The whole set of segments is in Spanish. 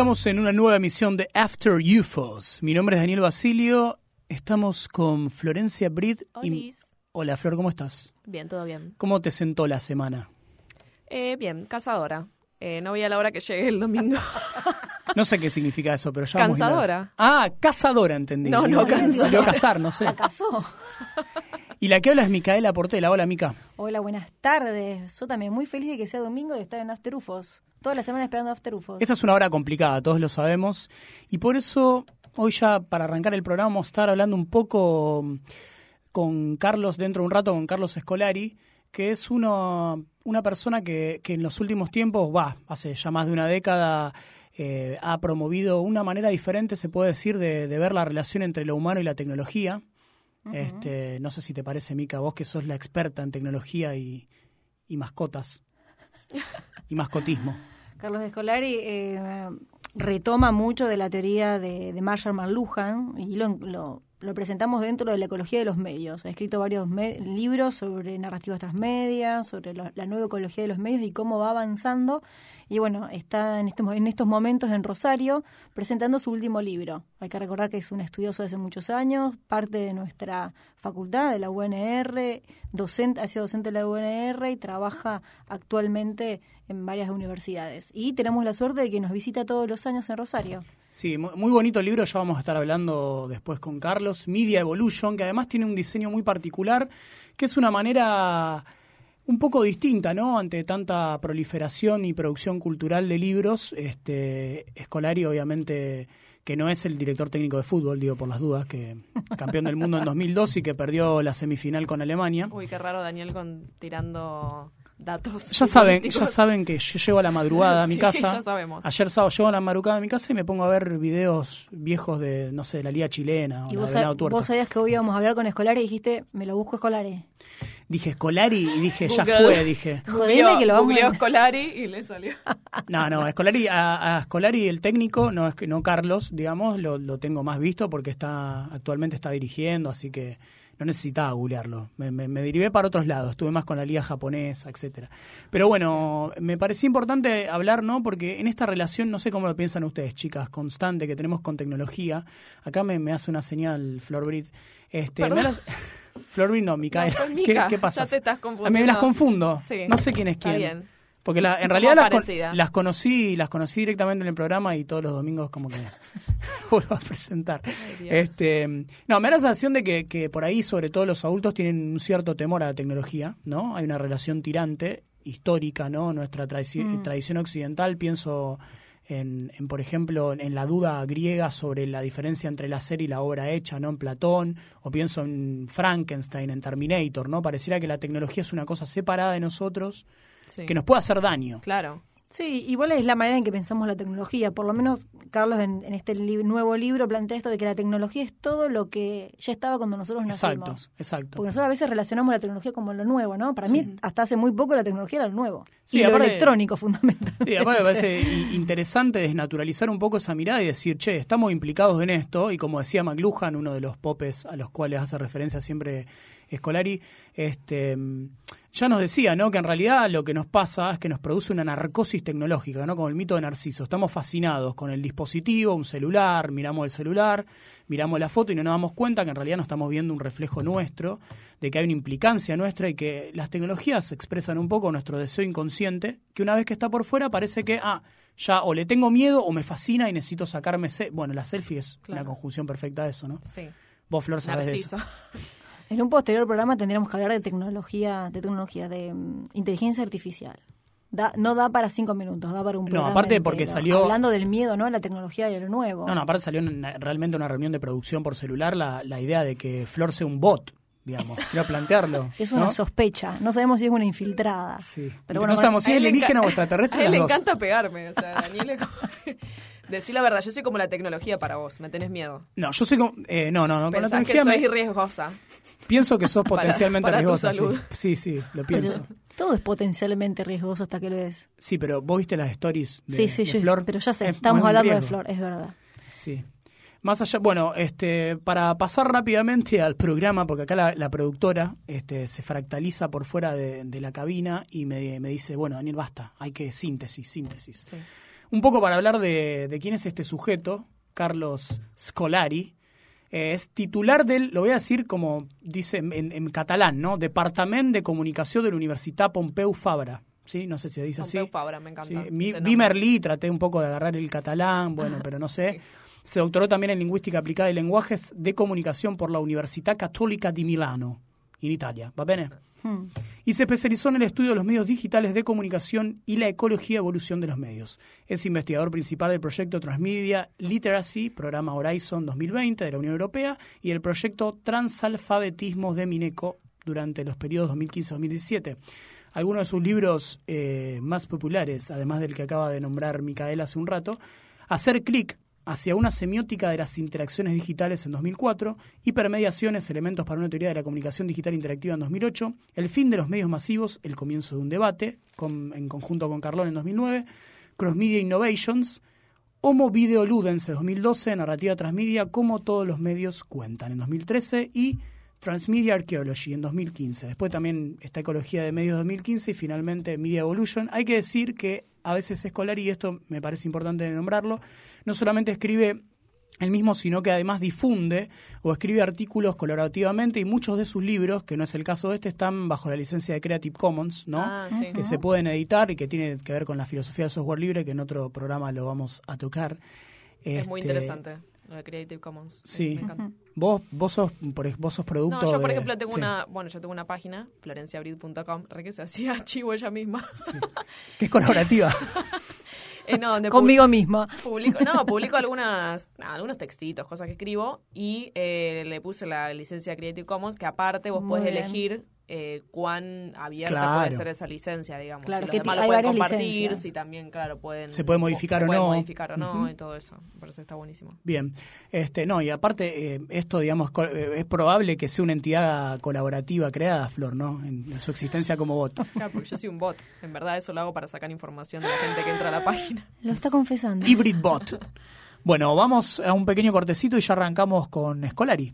Estamos en una nueva emisión de After UFOs. Mi nombre es Daniel Basilio. Estamos con Florencia Brid. Y... Hola, Flor, ¿cómo estás? Bien, todo bien. ¿Cómo te sentó la semana? Eh, bien, cazadora. Eh, no voy a la hora que llegue el domingo. No sé qué significa eso, pero ya Cansadora. Ah, cazadora, entendí. No, no, cazar, no sé. La. Y la que habla es Micaela Portela. Hola, Mica. Hola, buenas tardes. Yo también muy feliz de que sea domingo y de estar en After UFOs. Toda la semana esperando After UFOs. Esta es una hora complicada, todos lo sabemos. Y por eso, hoy ya para arrancar el programa, vamos a estar hablando un poco con Carlos, dentro de un rato, con Carlos Escolari, que es uno, una persona que, que en los últimos tiempos, va, hace ya más de una década, eh, ha promovido una manera diferente, se puede decir, de, ver la relación entre lo humano y la tecnología. Este, no sé si te parece, Mica, vos que sos la experta en tecnología y, mascotas y mascotismo. Carlos Escolari eh, retoma mucho de la teoría de, de Marshall McLuhan y lo, lo, lo, presentamos dentro de la ecología de los medios. Ha escrito varios libros sobre narrativas transmedia, sobre la nueva ecología de los medios y cómo va avanzando y bueno, está en, este, en estos momentos en Rosario presentando su último libro. Hay que recordar que es un estudioso desde muchos años, parte de nuestra facultad, de la UNR, docente, ha sido docente de la UNR y trabaja actualmente en varias universidades. Y tenemos la suerte de que nos visita todos los años en Rosario. Sí, muy bonito libro, ya vamos a estar hablando después con Carlos, Media Evolution, que además tiene un diseño muy particular, que es una manera un poco distinta, ¿no? Ante tanta proliferación y producción cultural de libros, este Escolari obviamente que no es el director técnico de fútbol, digo por las dudas, que campeón del mundo en 2002 y que perdió la semifinal con Alemania. Uy, qué raro Daniel con tirando datos. Ya saben, ya saben que yo llego a la madrugada a mi casa. Ya sabemos. Ayer sábado llego a la madrugada a mi casa y me pongo a ver videos viejos de, no sé, de la Liga Chilena o ¿Y la vos, de vos sabías que hoy íbamos a hablar con Escolari y dijiste, me lo busco Escolari dije Escolari y dije, ya fue, dije. Jodeme que lo vamos a... Escolari y le salió. No, no, Escolari, a, a Escolari el técnico, no es que no Carlos, digamos, lo, lo tengo más visto porque está actualmente está dirigiendo, así que no necesitaba googlearlo. Me, me, me, derivé para otros lados, estuve más con la liga japonesa, etcétera. Pero bueno, me parecía importante hablar, ¿no? Porque en esta relación, no sé cómo lo piensan ustedes, chicas, constante que tenemos con tecnología. Acá me, me hace una señal Florbrit. Este, me las... Florbrit no, Micaela. ¿Qué, ¿Qué, pasa? Ya te estás confundiendo. Me las confundo. Sí. No sé quién es quién. Está bien. Porque la, en realidad las, las, conocí las conocí directamente en el programa y todos los domingos como que vuelvo a presentar. este No, me da la sensación de que, que por ahí, sobre todo los adultos, tienen un cierto temor a la tecnología, ¿no? Hay una relación tirante, histórica, ¿no? Nuestra mm. tradición occidental, pienso en, en, por ejemplo, en la duda griega sobre la diferencia entre la serie y la obra hecha, ¿no? En Platón, o pienso en Frankenstein, en Terminator, ¿no? Pareciera que la tecnología es una cosa separada de nosotros, que nos puede hacer daño. Claro. Sí, igual es la manera en que pensamos la tecnología. Por lo menos Carlos en, este nuevo libro plantea esto de que la tecnología es todo lo que ya estaba cuando nosotros nacimos. Exacto, exacto. Porque nosotros a veces relacionamos la tecnología como lo nuevo, ¿no? Para mí, hasta hace muy poco la tecnología era lo nuevo. Sí, y lo electrónico, fundamentalmente. Sí, aparte me parece interesante desnaturalizar un poco esa mirada y decir, che, estamos implicados en esto. Y como decía McLuhan, uno de los popes a los cuales hace referencia siempre Escolari, este, ya nos decía, ¿no? Que en realidad lo que nos pasa es que nos produce una narcosis tecnológica, ¿no? Como el mito de Narciso. Estamos fascinados con el dispositivo, un celular, miramos el celular, miramos la foto y no nos damos cuenta que en realidad no estamos viendo un reflejo nuestro, de que hay una implicancia nuestra y que las tecnologías expresan un poco nuestro deseo inconsciente, que una vez que está por fuera parece que, ah, ya o le tengo miedo o me fascina y necesito sacarme... Bueno, la selfie es una conjunción perfecta de eso, ¿no? Sí. Vos, Flor, sabés de eso. En un posterior programa tendríamos que hablar de tecnología, de tecnología, de um, inteligencia artificial. Da, no da para cinco minutos, da para un programa No, aparte porque salió... Hablando del miedo, ¿no? A la tecnología y a lo nuevo. No, no, aparte salió una, realmente una reunión de producción por celular la, la idea de que Flor sea un bot, digamos. Quiero plantearlo. Es una sospecha. No sabemos si es una infiltrada. Sí. Pero bueno, no sabemos si es alienígena o extraterrestre. A él le encanta pegarme. O sea, Daniel Decí la verdad, yo soy como la tecnología para vos, me tenés miedo. No, yo soy como... Eh, no, no, no. Con la tecnología que soy riesgosa. Pienso que sos potencialmente riesgosa. Sí. sí, lo pienso. todo es potencialmente riesgoso hasta que lo es. Sí, pero vos viste las stories de, sí, sí, de Flor. Pero ya sé, estamos hablando de Flor, es verdad. Sí. Más allá, bueno, este, para pasar rápidamente al programa, porque acá la, productora este, se fractaliza por fuera de, la cabina y me, me, dice, bueno, Daniel, basta, hay que síntesis, síntesis. Sí. Un poco para hablar de, de quién es este sujeto, Carlos Scolari, eh, es titular del, lo voy a decir como dice en, en catalán, ¿no? Departamento de Comunicación de la Universidad Pompeu Fabra. ¿Sí? No sé si se dice Pompeu así. Fabra, me encanta. Sí. Mi, vi Merlí, traté un poco de agarrar el catalán, bueno, pero no sé. Se doctoró también en Lingüística Aplicada y Lenguajes de Comunicación por la Universidad Católica di Milano, en Italia. ¿Va bene? Hmm. y se especializó en el estudio de los medios digitales de comunicación y la ecología y evolución de los medios. Es investigador principal del proyecto Transmedia Literacy, programa Horizon 2020 de la Unión Europea, y el proyecto Transalfabetismo de Mineco durante los periodos 2015-2017. Algunos de sus libros eh, más populares, además del que acaba de nombrar Micaela hace un rato, Hacer clic hacia una semiótica de las interacciones digitales en 2004, Hipermediaciones, elementos para una teoría de la comunicación digital interactiva en 2008, El fin de los medios masivos, el comienzo de un debate, en conjunto con Carlón en 2009, Cross Media Innovations, Homo Video Ludens en 2012, Narrativa Transmedia, como todos los medios cuentan en 2013 y Transmedia Archaeology en 2015. Después también está Ecología de Medios 2015 y finalmente Media Evolution. Hay que decir que a veces Escolar, y esto me parece importante nombrarlo, no solamente escribe él mismo, sino que además difunde o escribe artículos colaborativamente y muchos de sus libros, que no es el caso de este, están bajo la licencia de Creative Commons, ¿no? Ah, sí. que se pueden editar y que tiene que ver con la filosofía del software libre, que en otro programa lo vamos a tocar. Es muy Este, interesante. Lo de Creative Commons. Sí. Me encanta. Vos, vos sos, por, vos sos producto No, yo por de- ejemplo tengo sí. una, bueno, yo tengo una página, florenciabrid.com, re que se hacía archivo ella misma. que es colaborativa. Eh, no, donde Conmigo misma. Publico, no, publico algunas, algunos textitos, cosas que escribo y eh, le puse la licencia Creative Commons que aparte vos Muy podés bien. elegir eh, cuán abierta Claro. puede ser esa licencia, digamos. Claro, si que los demás lo pueden compartir, licencias. si también, claro, pueden... Se puede modificar se o puede no. modificar o no y todo eso. Me parece que está buenísimo. Bien, este, no, y aparte, eh, esto, digamos, eh, es probable que sea una entidad colaborativa creada, Flor, ¿no? En, en su existencia como bot. Claro, porque yo soy un bot. En verdad eso lo hago para sacar información de la gente que entra a la página. Lo está confesando. Hybrid bot. Bueno, vamos a un pequeño cortecito y ya arrancamos con Scolari.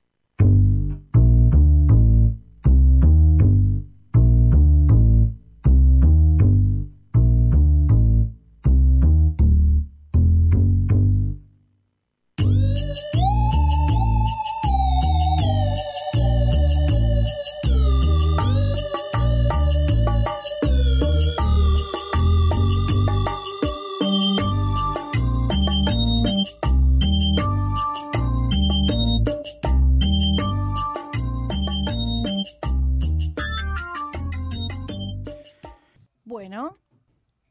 Bueno,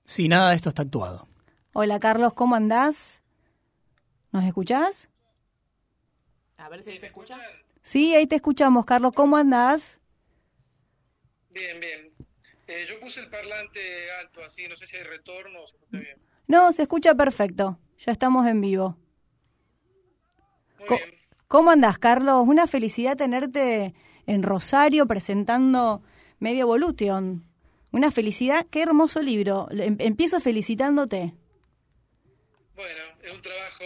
Si nada de esto está actuado. hola Carlos, ¿cómo andás? ¿Nos escuchás? A ver si se escucha. Sí, ahí te escuchamos, Carlos, ¿cómo andás? Bien, bien. Eh, yo puse el parlante alto, así, no sé si hay retorno o se escucha bien. No, se escucha perfecto. Ya estamos en vivo. Muy Co- bien. ¿Cómo andás, Carlos? Una felicidad tenerte en Rosario presentando Media Evolution. Una felicidad, qué hermoso libro. Em- Empiezo felicitándote. Bueno, es un trabajo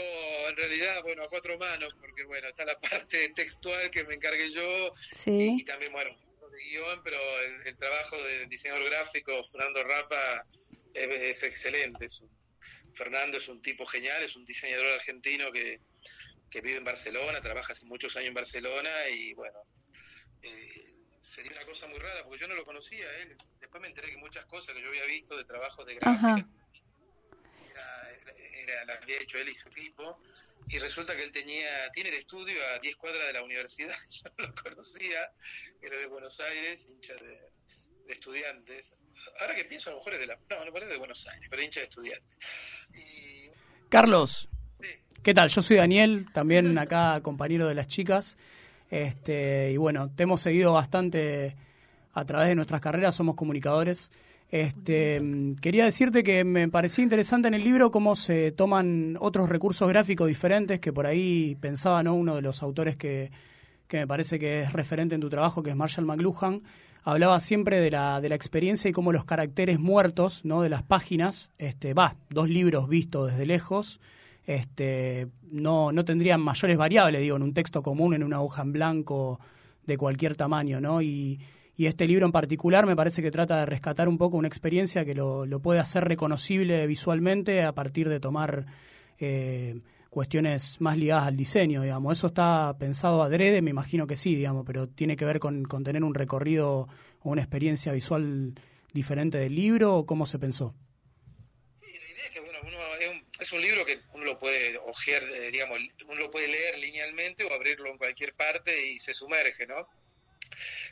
en realidad, bueno, a cuatro manos, porque bueno, está la parte textual que me encargué yo y, Sí. y también, bueno, de guion, pero el, el trabajo del diseñador gráfico Fernando Rapa es, es excelente. Es un- Fernando es un tipo genial, es un diseñador argentino que, que vive en Barcelona, trabaja hace muchos años en Barcelona y bueno, eh, sería una cosa muy rara porque yo no lo conocía a él. Después me enteré que muchas cosas que yo había visto de trabajos de gráfica era, era- la había hecho él y su equipo y resulta que él tenía tiene el estudio a 10 cuadras de la universidad yo no lo conocía era de Buenos Aires hincha de, de estudiantes ahora que pienso a lo mejor es de la no no parece de Buenos Aires pero hincha de estudiantes y Carlos, sí, ¿qué tal? Yo soy Daniel, también acá compañero de las chicas. Este, y bueno, te hemos seguido bastante a través de nuestras carreras, somos comunicadores. Este, quería decirte que me parecía interesante en el libro cómo se toman otros recursos gráficos diferentes, que por ahí pensaba ¿no? uno de los autores que, que me parece que es referente en tu trabajo, que es Marshall McLuhan, hablaba siempre de la, de la experiencia y cómo los caracteres muertos ¿no? de las páginas, este, va, dos libros vistos desde lejos, este, no, no tendrían mayores variables, digo, en un texto común, en una hoja en blanco de cualquier tamaño, ¿no? Y, y este libro en particular me parece que trata de rescatar un poco una experiencia que lo, puede hacer reconocible visualmente a partir de tomar eh, cuestiones más ligadas al diseño, digamos. ¿Eso está pensado adrede? Me imagino que sí, digamos, pero tiene que ver con, con tener un recorrido o una experiencia visual diferente del libro o cómo se pensó? Sí, la idea es que bueno, uno es, un, es un libro que uno lo puede ojear, eh, digamos, uno lo puede leer linealmente o abrirlo en cualquier parte y se sumerge, ¿no?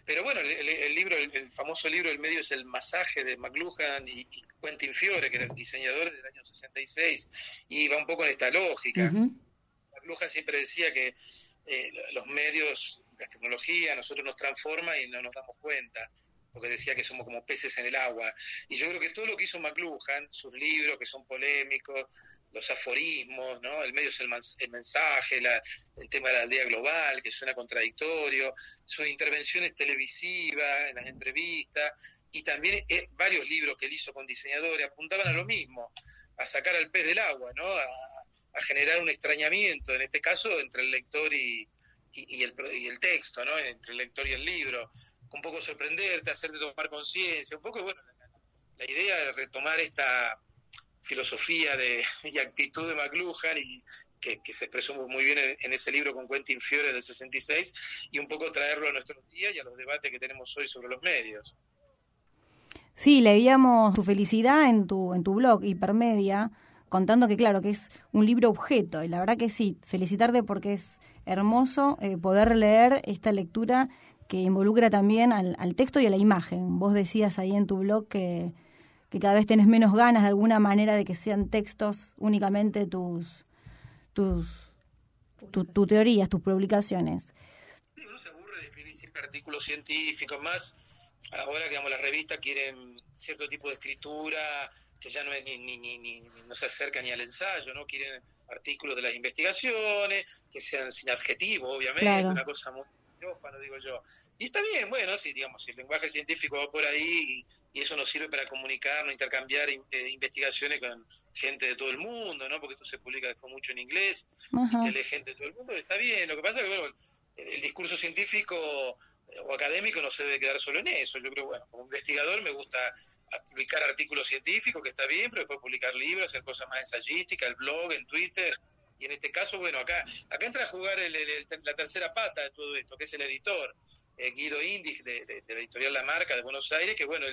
Pero bueno, el, libro, el, famoso libro El medio es el masaje de McLuhan y, Quentin Fiore, que era el diseñador del año 66, y va un poco en esta lógica. McLuhan siempre decía que eh, los medios, la tecnología, nosotros nos transforma y no nos damos cuenta porque decía que somos como peces en el agua. Y yo creo que todo lo que hizo McLuhan, sus libros que son polémicos, los aforismos, ¿no? el medio es el, mensaje, el tema de la aldea global, que suena contradictorio, sus intervenciones televisivas, en las entrevistas, y también eh, varios libros que él hizo con diseñadores apuntaban a lo mismo, a sacar al pez del agua, ¿no? a, generar un extrañamiento, en este caso, entre el lector y, y, el, y el texto, ¿no? entre el lector y el libro un poco sorprenderte, hacerte tomar conciencia, un poco, bueno, la, idea de retomar esta filosofía de, y actitud de McLuhan y que, se expresó muy bien en, ese libro con Quentin Fiore del 66 y un poco traerlo a nuestros días y a los debates que tenemos hoy sobre los medios. Sí, leíamos tu felicidad en tu, en tu blog, Hipermedia, contando que claro, que es un libro objeto, y la verdad que sí, felicitarte porque es hermoso eh, poder leer esta lectura que involucra también al, texto y a la imagen. Vos decías ahí en tu blog que, cada vez tenés menos ganas de alguna manera de que sean textos únicamente tus, tus tu, teorías, tus publicaciones. uno se aburre de escribir siempre artículos científicos, más ahora que las revistas quieren cierto tipo de escritura que ya no es ni, ni, ni, no se acerca ni al ensayo, no quieren artículos de las investigaciones que sean sin adjetivo, obviamente, una cosa muy digo yo. Y está bien, bueno, si digamos, si el lenguaje científico va por ahí y, eso nos sirve para comunicarnos, intercambiar eh, investigaciones con gente de todo el mundo, ¿no? Porque esto se publica después mucho en inglés, y lee gente de todo el mundo, está bien. Lo que pasa es que, bueno, el, discurso científico eh, o académico no se debe quedar solo en eso. Yo creo, bueno, como investigador me gusta publicar artículos científicos, que está bien, pero después publicar libros, hacer cosas más ensayísticas, el blog, en Twitter, y en este caso, bueno, acá, acá entra a jugar la tercera pata de todo esto, que es el editor, eh, Guido Indig, de, la editorial La Marca de Buenos Aires, que bueno,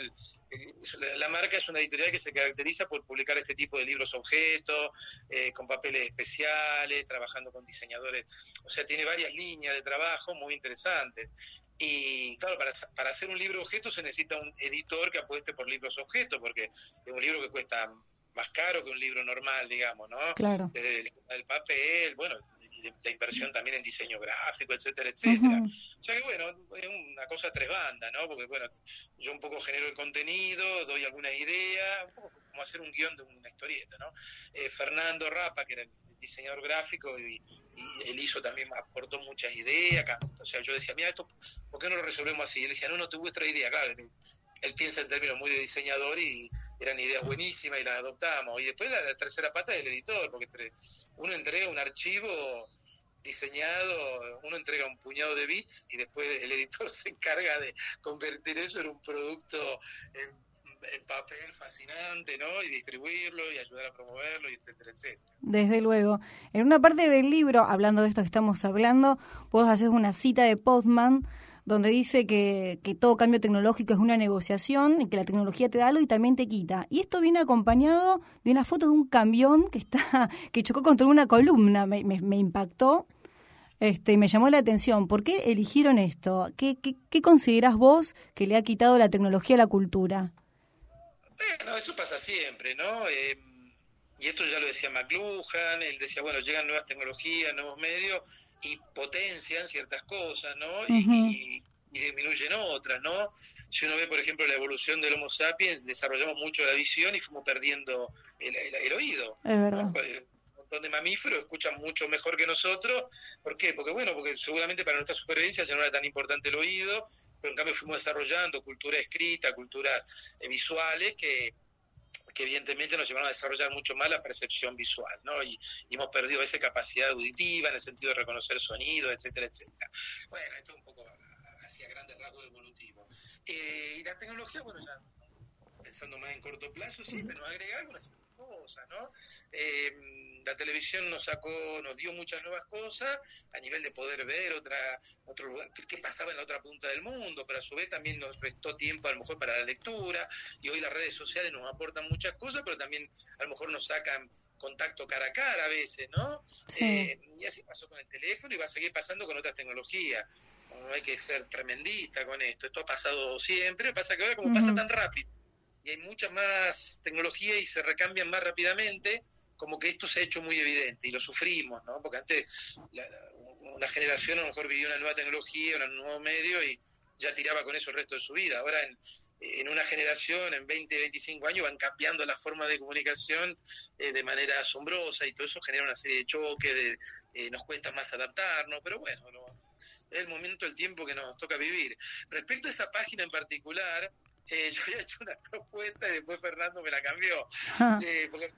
La Marca es una editorial que se caracteriza por publicar este tipo de libros objetos, eh, con papeles especiales, trabajando con diseñadores, o sea, tiene varias líneas de trabajo muy interesantes. Y claro, para, para hacer un libro objeto se necesita un editor que apueste por libros objetos, porque es un libro que cuesta más caro que un libro normal, digamos, ¿no? Claro. Desde el, papel, bueno, la inversión también en diseño gráfico, etcétera, etcétera. O sea que bueno, es una cosa tres bandas, ¿no? Porque bueno, yo un poco genero el contenido, doy alguna idea, un poco como hacer un guion de una historieta, ¿no? Eh, Fernando Rapa, que era el diseñador gráfico y, él hizo también, aportó muchas ideas, o sea, yo decía, mira, esto, ¿por qué no lo resolvemos así? Y él decía, no, no, te vuestra idea, claro, él piensa en términos muy de diseñador y eran ideas buenísimas y las adoptamos. Y después la, tercera pata es el editor, porque uno entrega un archivo diseñado, uno entrega un puñado de bits y después el editor se encarga de convertir eso en un producto en, papel fascinante, ¿no? Y distribuirlo y ayudar a promoverlo, y etcétera, etcétera. Desde luego. En una parte del libro, hablando de esto que estamos hablando, vos hacer una cita de Postman donde dice que, todo cambio tecnológico es una negociación y que la tecnología te da algo y también te quita. Y esto viene acompañado de una foto de un camión que está que chocó contra una columna. Me, me, impactó este, me llamó la atención. ¿Por qué eligieron esto? ¿Qué, qué, qué considerás vos que le ha quitado la tecnología a la cultura? Bueno, eso pasa siempre, ¿no? Eh, y esto ya lo decía McLuhan, él decía, bueno, llegan nuevas tecnologías, nuevos medios, y potencian ciertas cosas, ¿no? y, disminuyen otras, ¿no? Si uno ve, por ejemplo, la evolución del Homo sapiens, desarrollamos mucho la visión y fuimos perdiendo el, oído. Es verdad. Un montón de mamíferos escuchan mucho mejor que nosotros. ¿Por qué? Porque, bueno, porque seguramente para nuestra supervivencia ya no era tan importante el oído, pero en cambio fuimos desarrollando cultura escrita, culturas eh, visuales que que evidentemente nos llevaron a desarrollar mucho más la percepción visual, ¿no? Y, hemos perdido esa capacidad auditiva en el sentido de reconocer sonido, etcétera, etcétera. Bueno, esto es un poco así a grandes rasgos evolutivos. Eh, y la tecnología, bueno, ya pensando más en corto plazo, sí, pero agregar algunas cosas, ¿no? Eh, la televisión nos sacó, nos dio muchas nuevas cosas a nivel de poder ver otra, otro lugar, qué, pasaba en la otra punta del mundo, pero a su vez también nos restó tiempo a lo mejor para la lectura y hoy las redes sociales nos aportan muchas cosas, pero también a lo mejor nos sacan contacto cara a cara a veces, ¿no? Eh, y así pasó con el teléfono y va a seguir pasando con otras tecnologías. No hay que ser tremendista con esto, esto ha pasado siempre, pasa que ahora como pasa tan rápido y hay mucha más tecnología y se recambian más rápidamente, como que esto se ha hecho muy evidente y lo sufrimos, ¿no? Porque antes una generación a lo mejor vivía una nueva tecnología, un nuevo medio y ya tiraba con eso el resto de su vida. Ahora en, una generación, en 20, 25 años, van cambiando la forma de comunicación eh, de manera asombrosa y todo eso genera una serie de choques, de, eh, nos cuesta más adaptarnos, pero bueno, es el momento, el tiempo que nos toca vivir. Respecto a esa página en particular, eh, yo había hecho una propuesta y después Fernando me la cambió, ah. eh, porque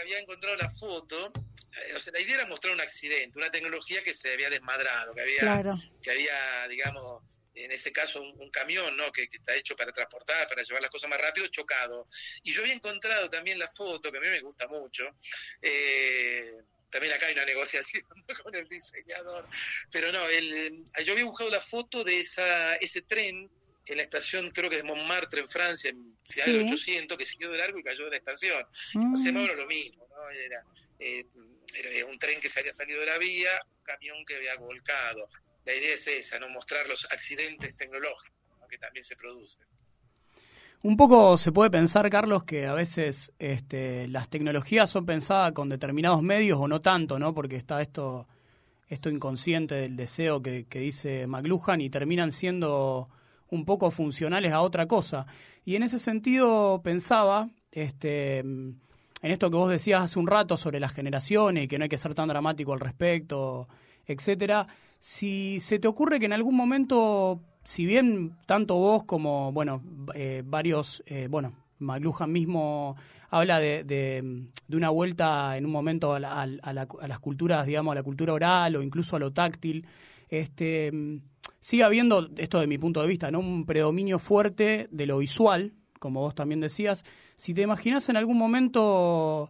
había encontrado la foto, eh, o sea, la idea era mostrar un accidente, una tecnología que se había desmadrado, que había, que había digamos, en ese caso un, camión, ¿no? Que, está hecho para transportar, para llevar las cosas más rápido, chocado. Y yo había encontrado también la foto, que a mí me gusta mucho, también acá hay una negociación con el diseñador, pero no, el, yo había buscado la foto de esa, ese tren en la estación, creo que de Montmartre, en Francia, en finales del 800, que siguió de largo y cayó de la estación. Mm. O sea, no era lo mismo, ¿no? Era, eh, era, un tren que se había salido de la vía, un camión que había volcado. La idea es esa, no mostrar los accidentes tecnológicos que también se producen. Un poco se puede pensar, Carlos, que a veces este, las tecnologías son pensadas con determinados medios o no tanto, ¿no? Porque está esto, esto inconsciente del deseo que, que dice McLuhan y terminan siendo un poco funcionales a otra cosa. Y en ese sentido pensaba, este, en esto que vos decías hace un rato sobre las generaciones y que no hay que ser tan dramático al respecto, etcétera, si se te ocurre que en algún momento, si bien tanto vos como, bueno, eh, varios, eh, bueno, McLuhan mismo habla de, de, una vuelta en un momento a, a, las culturas, digamos, a la cultura oral o incluso a lo táctil, este sigue habiendo, esto de mi punto de vista, ¿no? un predominio fuerte de lo visual, como vos también decías. Si te imaginas en algún momento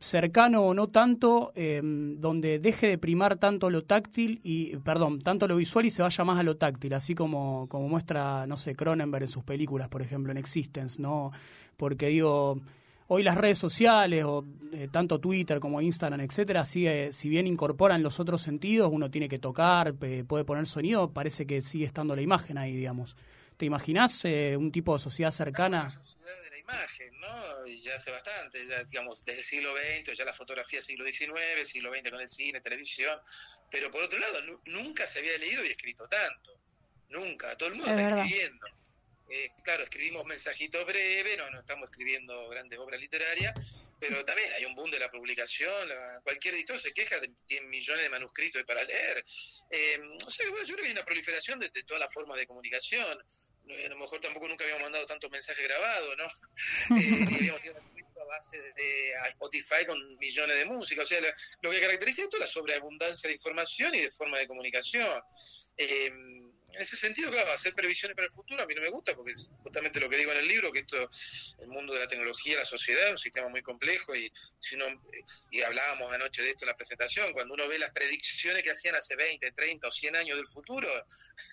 cercano o no tanto, em, donde deje de primar tanto lo táctil y, perdón, tanto lo visual y se vaya más a lo táctil, así como, como muestra, no sé, Cronenberg en sus películas, por ejemplo, en Existence, ¿no? Porque digo, hoy las redes sociales, o eh, tanto Twitter como Instagram, etcétera, sigue, si bien incorporan los otros sentidos, uno tiene que tocar, puede poner sonido, parece que sigue estando la imagen ahí, digamos. ¿Te imaginas eh, un tipo de sociedad cercana? La sociedad de la imagen, ¿no? Y ya hace bastante, ya digamos, desde el siglo XX, ya la fotografía siglo XIX, siglo XX con el cine, televisión, pero por otro lado, nunca se había leído y escrito tanto, nunca, todo el mundo está escribiendo eh, claro, escribimos mensajitos breves, no, no estamos escribiendo grandes obras literarias, pero también hay un boom de la publicación, cualquier editor se queja de 10 millones de manuscritos para leer. Eh, o sea, bueno, yo creo que hay una proliferación de, todas las formas de comunicación. A lo mejor tampoco nunca habíamos mandado tantos mensajes grabados, ¿no? Eh, habíamos tenido una base de, Spotify con millones de música. O sea, lo, que caracteriza esto es la sobreabundancia de información y de forma de comunicación. Eh, en ese sentido, claro, hacer previsiones para el futuro a mí no me gusta, porque es justamente lo que digo en el libro, que esto, el mundo de la tecnología, la sociedad, es un sistema muy complejo, y si uno, y hablábamos anoche de esto en la presentación, cuando uno ve las predicciones que hacían hace 20, 30 o 100 años del futuro,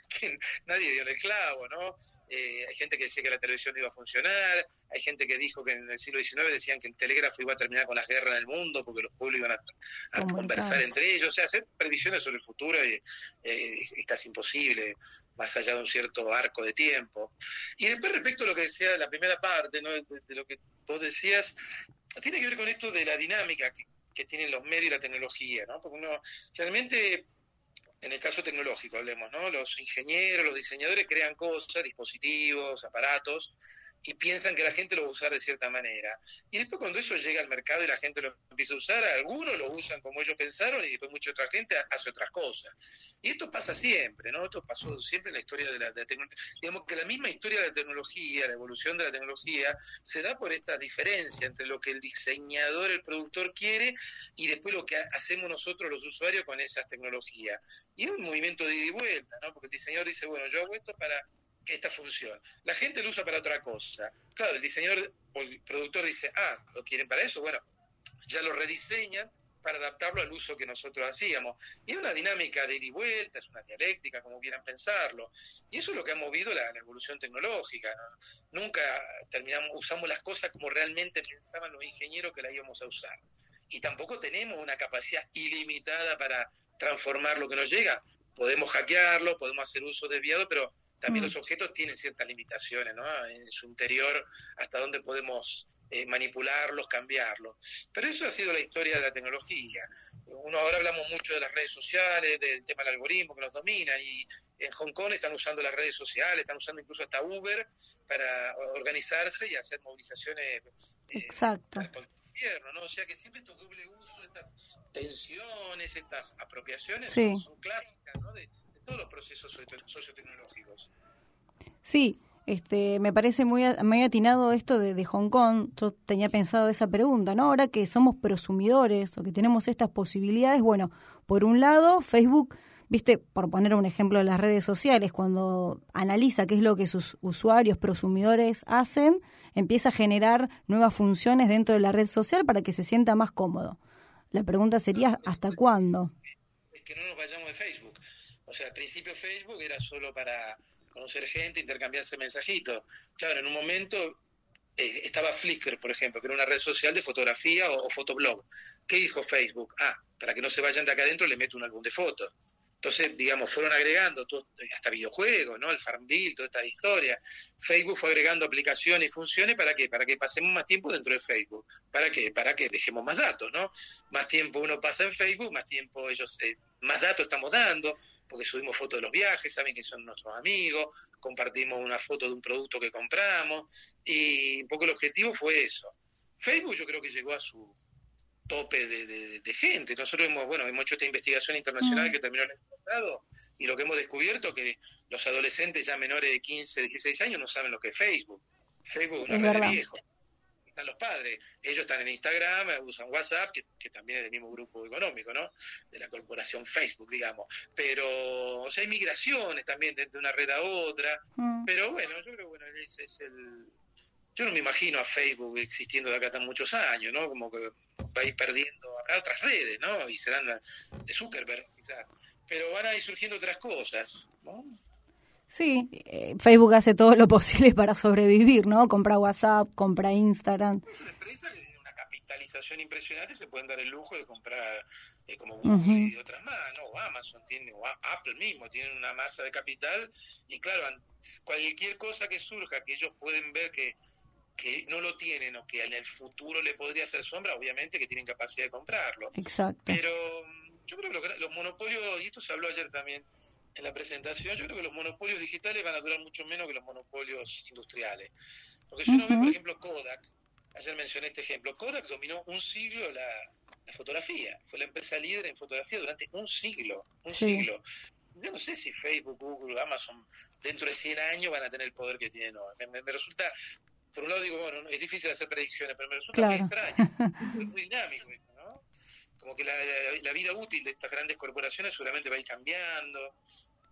nadie dio el clavo, ¿no? Eh, hay gente que decía que la televisión no iba a funcionar, hay gente que dijo que en el siglo XIX decían que el telégrafo iba a terminar con las guerras en el mundo porque los pueblos iban a, conversar entre ellos, o sea, hacer previsiones sobre el futuro eh, es casi imposible, más allá de un cierto arco de tiempo. Y después respecto a lo que decía la primera parte, ¿no? de, lo que vos decías, tiene que ver con esto de la dinámica que, que tienen los medios y la tecnología, ¿no? porque uno realmente en el caso tecnológico hablemos, ¿no? Los ingenieros, los diseñadores crean cosas, dispositivos, aparatos, y piensan que la gente lo va a usar de cierta manera. Y después cuando eso llega al mercado y la gente lo empieza a usar, algunos lo usan como ellos pensaron y después mucha otra gente hace otras cosas. Y esto pasa siempre, ¿no? Esto pasó siempre en la historia de la, tecnología. Digamos que la misma historia de la tecnología, la evolución de la tecnología, se da por esta diferencia entre lo que el diseñador, el productor quiere y después lo que hacemos nosotros los usuarios con esas tecnologías. Y es un movimiento de ida y vuelta, ¿no? Porque el diseñador dice, bueno, yo hago esto para esta función. La gente lo usa para otra cosa. Claro, el diseñador o el productor dice, ah, ¿lo quieren para eso? Bueno, ya lo rediseñan para adaptarlo al uso que nosotros hacíamos. Y es una dinámica de ida y vuelta, es una dialéctica, como quieran pensarlo. Y eso es lo que ha movido la, evolución tecnológica. Nunca terminamos, usamos las cosas como realmente pensaban los ingenieros que las íbamos a usar. Y tampoco tenemos una capacidad ilimitada para transformar lo que nos llega. Podemos hackearlo, podemos hacer uso desviado, pero también mm. los objetos tienen ciertas limitaciones, ¿no? En su interior, hasta dónde podemos eh, manipularlos, cambiarlos. Pero eso ha sido la historia de la tecnología. Uno ahora hablamos mucho de las redes sociales, del tema del algoritmo que nos domina, y en Hong Kong están usando las redes sociales, están usando incluso hasta Uber para organizarse y hacer movilizaciones. Eh, Exacto. ¿no? O sea que siempre estos doble usos, estas tensiones, estas apropiaciones son, clásicas, ¿no? De, todos los procesos sociotecnológicos. Sí, este, me parece muy, muy atinado esto de, Hong Kong. Yo tenía pensado esa pregunta, ¿no? Ahora que somos prosumidores o que tenemos estas posibilidades, bueno, por un lado, Facebook, viste, por poner un ejemplo de las redes sociales, cuando analiza qué es lo que sus usuarios prosumidores hacen, empieza a generar nuevas funciones dentro de la red social para que se sienta más cómodo. La pregunta sería, ¿hasta cuándo? Es que no nos vayamos de Facebook. O sea, al principio Facebook era solo para conocer gente, intercambiarse mensajitos. Claro, en un momento eh, estaba Flickr, por ejemplo, que era una red social de fotografía o, fotoblog. ¿Qué dijo Facebook? Ah, para que no se vayan de acá adentro le meto un álbum de fotos. Entonces, digamos, fueron agregando todo, hasta videojuegos, ¿no? El Farmville, toda esta historia. Facebook fue agregando aplicaciones y funciones para qué? Para que pasemos más tiempo dentro de Facebook. ¿Para qué? Para que dejemos más datos, ¿no? Más tiempo uno pasa en Facebook, más tiempo ellos, eh, más datos estamos dando, porque subimos fotos de los viajes, saben que son nuestros amigos, compartimos una foto de un producto que compramos, y un poco el objetivo fue eso. Facebook yo creo que llegó a su tope de, gente. Nosotros hemos, bueno, hemos hecho esta investigación internacional mm. que terminó el año pasado y lo que hemos descubierto que los adolescentes ya menores de 15, 16 años no saben lo que es Facebook. Facebook es una red de viejos. Están los padres. Ellos están en Instagram, usan WhatsApp, que, también es del mismo grupo económico, ¿no? De la corporación Facebook, digamos. Pero, o sea, hay migraciones también de, una red a otra. Mm. Pero bueno, yo creo que bueno, ese es el, yo no me imagino a Facebook existiendo de acá tan muchos años, ¿no? Como que va a ir perdiendo, habrá otras redes, ¿no? Y serán de Zuckerberg, quizás. Pero van a ir surgiendo otras cosas, ¿no? Sí, eh, Facebook hace todo lo posible para sobrevivir, ¿no? Compra WhatsApp, compra Instagram. Es una empresa que tiene una capitalización impresionante, se pueden dar el lujo de comprar eh, como Google y otras más, ¿no? Amazon tiene, o Apple mismo, tienen una masa de capital y claro, cualquier cosa que surja, que ellos pueden ver que que no lo tienen o que en el futuro le podría hacer sombra, obviamente que tienen capacidad de comprarlo. Exacto. Pero mm, yo creo que los monopolios, y esto se habló ayer también en la presentación, yo creo que los monopolios digitales van a durar mucho menos que los monopolios industriales. Porque si uno ve, por ejemplo, Kodak, ayer mencioné este ejemplo, Kodak dominó un siglo la, fotografía, fue la empresa líder en fotografía durante un siglo, un siglo. Yo no sé si Facebook, Google, Amazon, dentro de 100 años van a tener el poder que tienen hoy. me resulta por un lado digo, bueno, es difícil hacer predicciones, pero me resulta muy extraño, es muy dinámico. Como que la, vida útil de estas grandes corporaciones seguramente va a ir cambiando,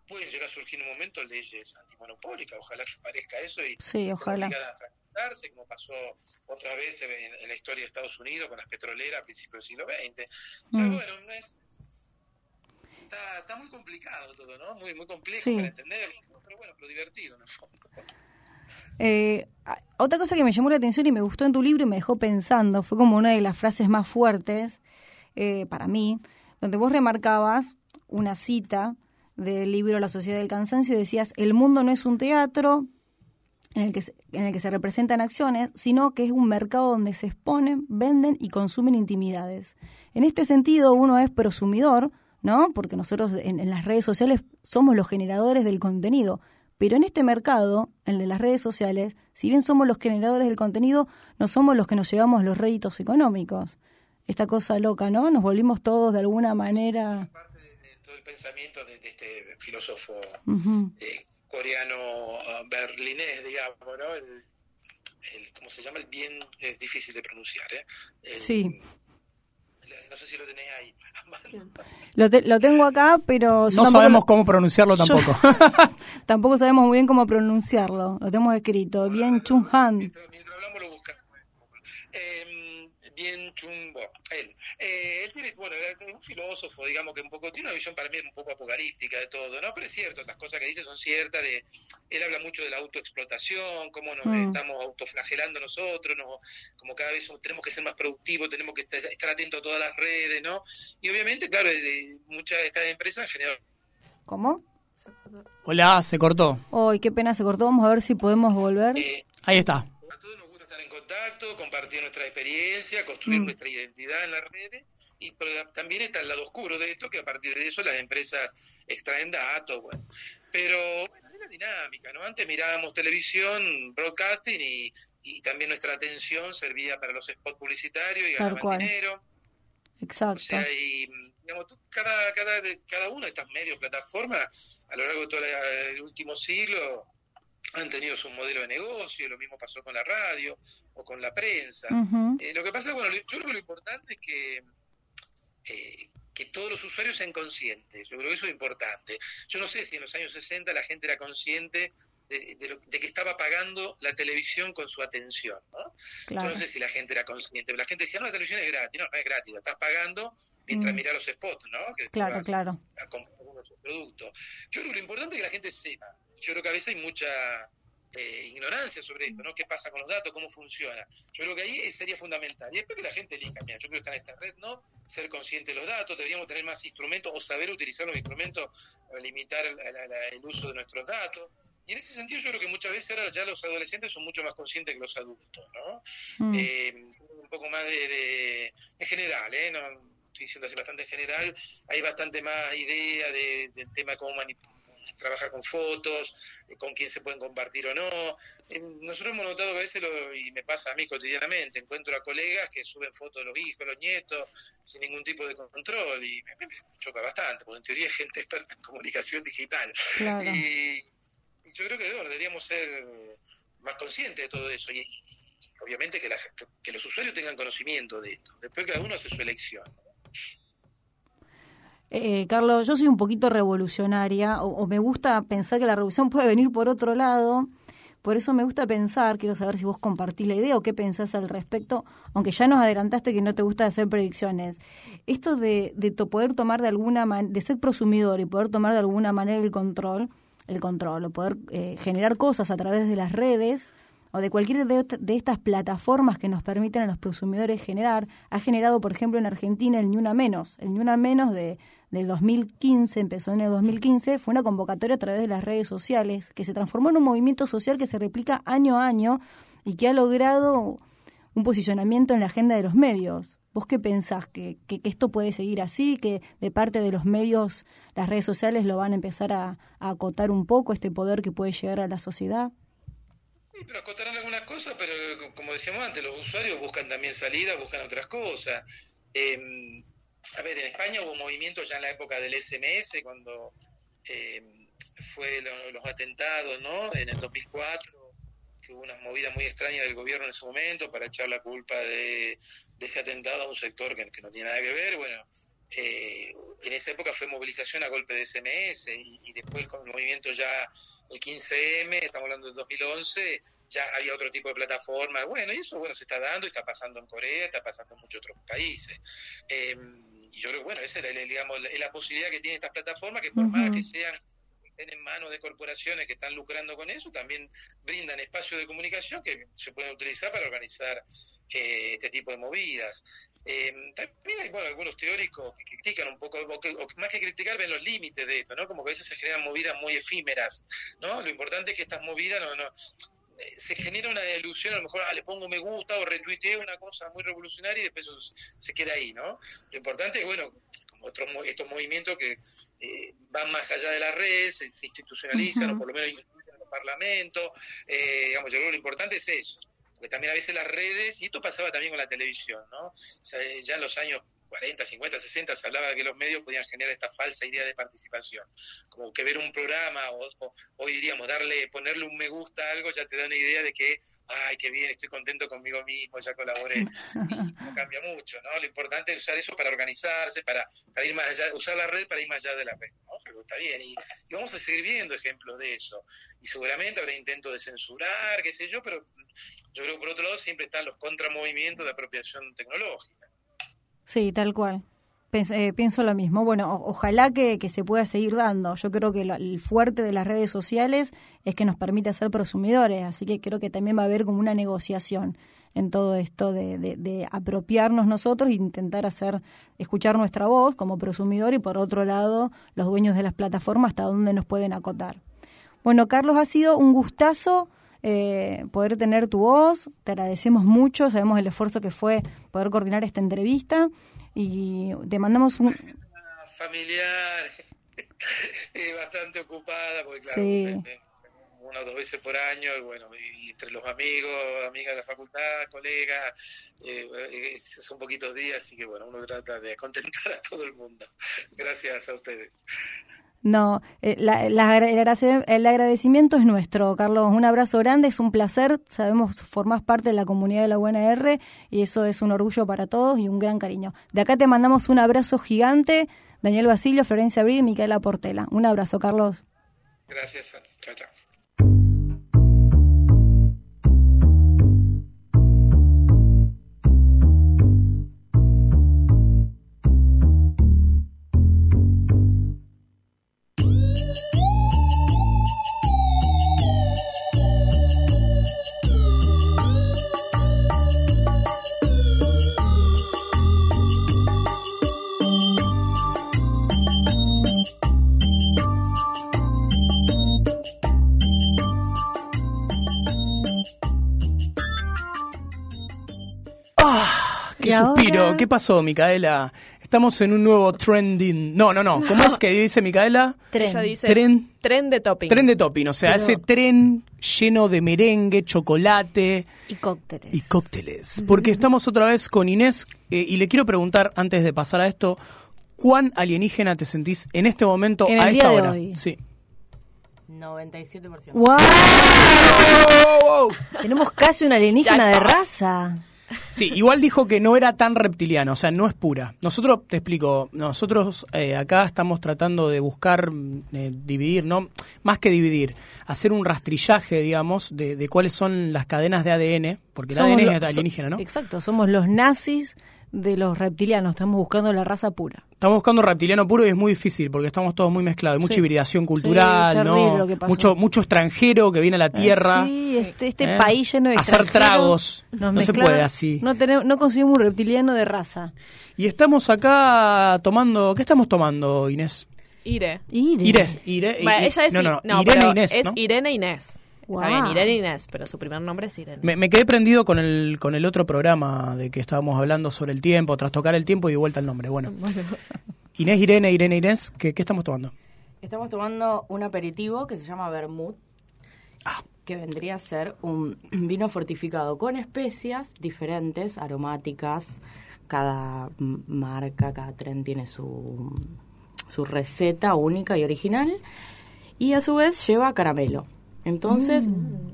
pueden llegar a surgir en un momento leyes antimonopólicas, ojalá que parezca eso y sí, ojalá. a como pasó otra vez en, la historia de Estados Unidos con las petroleras a principios del siglo XX. O sea, mm. bueno, es, está, está, muy complicado todo, ¿no? Muy, muy complejo para entenderlo, pero bueno, pero divertido en el fondo. Eh, otra cosa que me llamó la atención y me gustó en tu libro y me dejó pensando, fue como una de las frases más fuertes eh, para mí, donde vos remarcabas una cita del libro La Sociedad del Cansancio y decías, el mundo no es un teatro en el, que se, en el que se representan acciones, sino que es un mercado donde se exponen, venden y consumen intimidades. En este sentido, uno es prosumidor, ¿no? Porque nosotros en las redes sociales somos los generadores del contenido, Pero en este mercado, el de las redes sociales, si bien somos los generadores del contenido, no somos los que nos llevamos los réditos económicos. Esta cosa loca, ¿no? Nos volvimos todos de alguna manera... Parte de, todo el pensamiento de, este filósofo Ujú. eh, coreano ah, berlinés, digamos, ¿no? El, el- ¿Cómo se llama? El bien es difícil de pronunciar, ¿eh? El- Sí. No sé si lo tenéis ahí. Lo, te- lo tengo acá, pero... No tampoco sabemos lo- cómo pronunciarlo Yo- tampoco. Tampoco sabemos muy bien cómo pronunciarlo. Lo tenemos escrito. Bien Chung Han. Mientras, mientras hablamos lo buscamos. Eh, bien Chumbo, él. Eh, él tiene, bueno, es un filósofo, digamos, que un poco tiene una visión para mí un poco apocalíptica de todo, ¿no? Pero es cierto, las cosas que dice son ciertas. De, él habla mucho de la autoexplotación, cómo nos Mm. estamos autoflagelando nosotros, ¿no? como cada vez somos- tenemos que ser más productivos, tenemos que estar, estar atentos a todas las redes, ¿no? Y obviamente, claro, eh, muchas de estas empresas han generado ¿Cómo? Hola, se cortó. Ay, qué pena se cortó. Vamos a ver si podemos volver. eh, Ahí está. A nos gusta estar en contacto, compartir nuestra experiencia, construir Mm. nuestra identidad en las redes, y pero también está el lado oscuro de esto, que a partir de eso las empresas extraen datos, bueno. Pero bueno, es la dinámica, ¿no? Antes mirábamos televisión, broadcasting, y, y también nuestra atención servía para los spots publicitarios y cual. dinero. O Exacto. sea, y, digamos, cada, cada, cada uno de estas medios, plataformas, a lo largo de todo el último siglo, han tenido su modelo de negocio, lo mismo pasó con la radio o con la prensa. Ujú. Eh, lo que pasa, bueno, yo creo que lo importante es que, eh, que todos los usuarios sean conscientes. Yo creo que eso es importante. Yo no sé si en los años 60 la gente era consciente de, de lo- de que estaba pagando la televisión con su atención, ¿no? Yo no sé si la gente era consciente. La gente decía, no, la televisión es gratis. No, no es gratis, la estás pagando mientras Mm. mirás los spots, ¿no? Que Claro, vas claro. a comprar uno de sus productos. Yo creo que lo importante es que la gente sepa. Yo creo que a veces hay mucha eh, ignorancia sobre esto, ¿no? ¿Qué pasa con los datos? ¿Cómo funciona? Yo creo que ahí sería fundamental. Y después que la gente elija, mira, yo creo que está en esta red, ¿no? Ser consciente de los datos, deberíamos tener más instrumentos o saber utilizar los instrumentos para limitar la- la- la- el uso de nuestros datos. Y en ese sentido yo creo que muchas veces ahora ya los adolescentes son mucho más conscientes que los adultos, ¿no? Mm. eh, un poco más de, de- en general, ¿eh? No, estoy diciendo así bastante en general, hay bastante más idea de- del tema de cómo manip- trabajar con fotos, con quién se pueden compartir o no. Nosotros hemos notado que a veces, lo- y me pasa a mí cotidianamente, encuentro a colegas que suben fotos de los hijos, los nietos, sin ningún tipo de control, y me, me- me choca bastante, porque en teoría es gente experta en comunicación digital. Claro. Y, y yo creo que bueno, deberíamos ser más conscientes de todo eso. Y, y obviamente que, la- que- que los usuarios tengan conocimiento de esto. Después cada uno hace su elección. Eh, Carlos, yo soy un poquito revolucionaria o, o me gusta pensar que la revolución puede venir por otro lado. Por eso me gusta pensar, quiero saber si vos compartís la idea o qué pensás al respecto, aunque ya nos adelantaste que no te gusta hacer predicciones. Esto de, de poder tomar de alguna manera, de ser prosumidor y poder tomar de alguna manera el control, el control, o poder eh, generar cosas a través de las redes o de cualquier de, de estas plataformas que nos permiten a los prosumidores generar, ha generado, por ejemplo, en Argentina el Ni Una Menos. El Ni Una Menos de, del 2015, empezó en el 2015, fue una convocatoria a través de las redes sociales que se transformó en un movimiento social que se replica año a año y que ha logrado un posicionamiento en la agenda de los medios. ¿Vos qué pensás? ¿Que, que, esto puede seguir así? ¿Que de parte de los medios las redes sociales lo van a empezar a, a acotar un poco, este poder que puede llegar a la sociedad? Sí, pero acotarán algunas cosas, pero co- como decíamos antes, los usuarios buscan también salida, buscan otras cosas. Eh, a ver, en España hubo movimientos ya en la época del SMS, cuando eh, fue lo- los atentados, ¿no? En el 2004, que hubo unas movidas muy extrañas del gobierno en ese momento para echar la culpa de, ese atentado a un sector que, que no tiene nada que ver. Bueno, eh, en esa época fue movilización a golpe de SMS y, y después con el movimiento ya el 15M, estamos hablando del 2011, ya había otro tipo de plataforma. Bueno, y eso bueno se está dando, y está pasando en Corea, está pasando en muchos otros países. Eh, y yo creo que bueno, esa es la, digamos, la, la posibilidad que tienen estas plataformas, que por Ujú. más que sean estén en manos de corporaciones que están lucrando con eso, también brindan espacios de comunicación que se pueden utilizar para organizar eh, este tipo de movidas. Eh, también hay bueno, algunos teóricos que critican un poco, o, que, o más que criticar, ven los límites de esto, ¿no? Como que a veces se generan movidas muy efímeras, ¿no? Lo importante es que estas movidas no, no se genera una ilusión, a lo mejor ah, le pongo me gusta o retuiteo una cosa muy revolucionaria y después eso se queda ahí, ¿no? Lo importante es, bueno, como otros estos movimientos que eh, van más allá de la red, se, se institucionalizan o por lo menos influyen en como parlamento. Eh, digamos, yo creo que lo importante es eso. Porque también a veces las redes, y esto pasaba también con la televisión, ¿no? O sea, ya en los años 40, 50, 60 se hablaba de que los medios podían generar esta falsa idea de participación. Como que ver un programa o, hoy diríamos darle, ponerle un me gusta a algo ya te da una idea de que, ay, qué bien, estoy contento conmigo mismo, ya colaboré. no cambia mucho, ¿no? Lo importante es usar eso para organizarse, para, para ir más allá, usar la red para ir más allá de la red, ¿no? Pero está bien. Y, y vamos a seguir viendo ejemplos de eso. Y seguramente habrá intentos de censurar, qué sé yo, pero yo creo que por otro lado siempre están los contramovimientos de apropiación tecnológica. Sí, tal cual. Eh, pienso lo mismo. Bueno, ojalá que, se pueda seguir dando. Yo creo que el fuerte de las redes sociales es que nos permite ser prosumidores, así que creo que también va a haber como una negociación en todo esto de, apropiarnos nosotros e intentar hacer, escuchar nuestra voz como prosumidor y por otro lado los dueños de las plataformas hasta dónde nos pueden acotar. Bueno, Carlos, ha sido un gustazo eh, poder tener tu voz. Te agradecemos mucho, sabemos el esfuerzo que fue poder coordinar esta entrevista y te mandamos un... Familiar, bastante ocupada, porque claro, una o dos veces por año, y bueno, y entre los amigos, amigas de la facultad, colegas, eh, son poquitos días, así que bueno, uno trata de contentar a todo el mundo. Gracias a ustedes. No, eh, el agradecimiento es nuestro, Carlos. Un abrazo grande, es un placer. Sabemos, formás parte de la comunidad de la UNR y eso es un orgullo para todos y un gran cariño. De acá te mandamos un abrazo gigante, Daniel Basilio, Florencia Abril y Micaela Portela. Un abrazo, Carlos. Gracias, chao, chao. ¿Qué pasó, Micaela? Estamos en un nuevo trending. No, no, no. ¿Cómo es que dice Micaela? Tren. Ella dice tren, tren de topping. Tren de topping, o sea, ese tren lleno de merengue, chocolate. Y cócteles. Y cócteles. Porque estamos otra vez con Inés eh, y le quiero preguntar, antes de pasar a esto, ¿cuán alienígena te sentís en este momento a esta hora? Sí. 97%. ¡Wow! Tenemos casi una alienígena de raza. Sí, igual dijo que no era tan reptiliano, o sea, no es pura. Nosotros, te explico, nosotros eh, acá estamos tratando de buscar eh, dividir, no más que dividir, hacer un rastrillaje, digamos, de, cuáles son las cadenas de ADN, porque el ADN es alienígena, ¿no? Exacto, somos los nazis de los reptilianos, estamos buscando la raza pura. Estamos buscando reptiliano puro y es muy difícil porque estamos todos muy mezclados, mucha hibridación cultural, ¿no? Mucho mucho extranjero que viene a la Tierra. Sí, este, este ¿eh? país lleno de hacer tragos. no se puede así. No tenemos no conseguimos un reptiliano de raza. Y estamos acá tomando, ¿qué estamos tomando, Inés? Ire. Ire. Ire. ella es, no, no, no, Irene Inés, es Irene Inés. Está bien, Irene Inés, pero su primer nombre es Irene. Me, quedé prendido con el, con el otro programa de que estábamos hablando sobre el tiempo, tras tocar el tiempo y de vuelta el nombre. Bueno, Inés, Irene, Irene, Inés, ¿qué, ¿qué, estamos tomando? Estamos tomando un aperitivo que se llama Vermouth, ah. que vendría a ser un vino fortificado con especias diferentes, aromáticas. Cada marca, cada tren tiene su, su receta única y original. Y a su vez lleva caramelo. Entonces... Mm.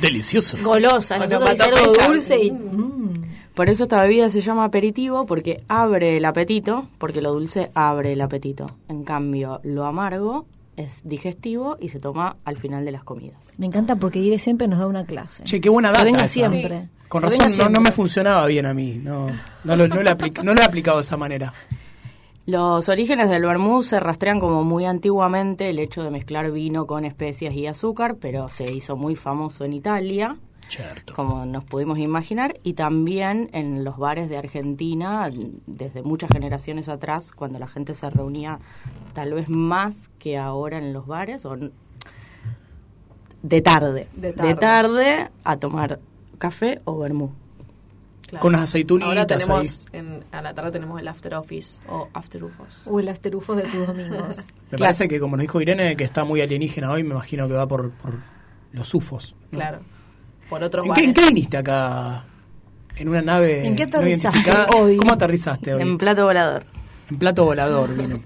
Delicioso. Golosa, nosotros algo dulce y... Mm. Por eso esta bebida se llama aperitivo, porque abre el apetito, porque lo dulce abre el apetito. En cambio, lo amargo es digestivo y se toma al final de las comidas. Me encanta porque Ire siempre nos da una clase. Che, qué buena data. venga siempre. Con razón no, me funcionaba bien a mí. No, no, lo, no, lo no lo he aplicado de esa manera. Los orígenes del vermouth se rastrean como muy antiguamente el hecho de mezclar vino con especias y azúcar, pero se hizo muy famoso en Italia, como nos pudimos imaginar, y también en los bares de Argentina desde muchas generaciones atrás, cuando la gente se reunía tal vez más que ahora en los bares, o de tarde, de tarde, a tomar café o Con las aceitunitas Ahora tenemos, en, a la tarde tenemos el after office o after ufos. O el after ufos de tus domingos. me parece que, como nos dijo Irene, que está muy alienígena hoy, me imagino que va por, por los ufos. Claro. Por otros ¿En qué, ¿En qué viniste acá? ¿En una nave ¿En qué aterrizaste hoy? ¿Cómo aterrizaste hoy? En plato volador. En plato volador vino.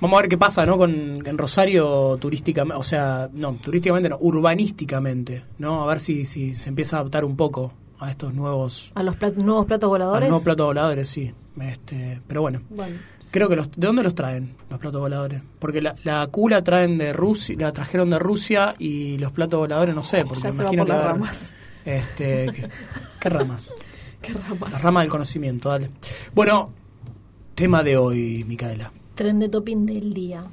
Vamos a ver qué pasa, ¿no? Con en Rosario turísticamente, o sea, no, turísticamente no, urbanísticamente, ¿no? A ver si, si se empieza a adaptar un poco a estos nuevos, ¿A los plat- nuevos platos a los voladores? nuevos platos voladores, sí. Este, pero bueno, Bueno, creo que los, ¿de dónde los traen los platos voladores? Porque la, la Q la traen de Rusia, la trajeron de Rusia y los platos voladores no sé, porque Ya me se va imagino por que ramas. Este, ¿qué, qué ramas? Qué ramas. La rama del conocimiento, dale. Bueno, tema de hoy, Micaela. tren de topping del día.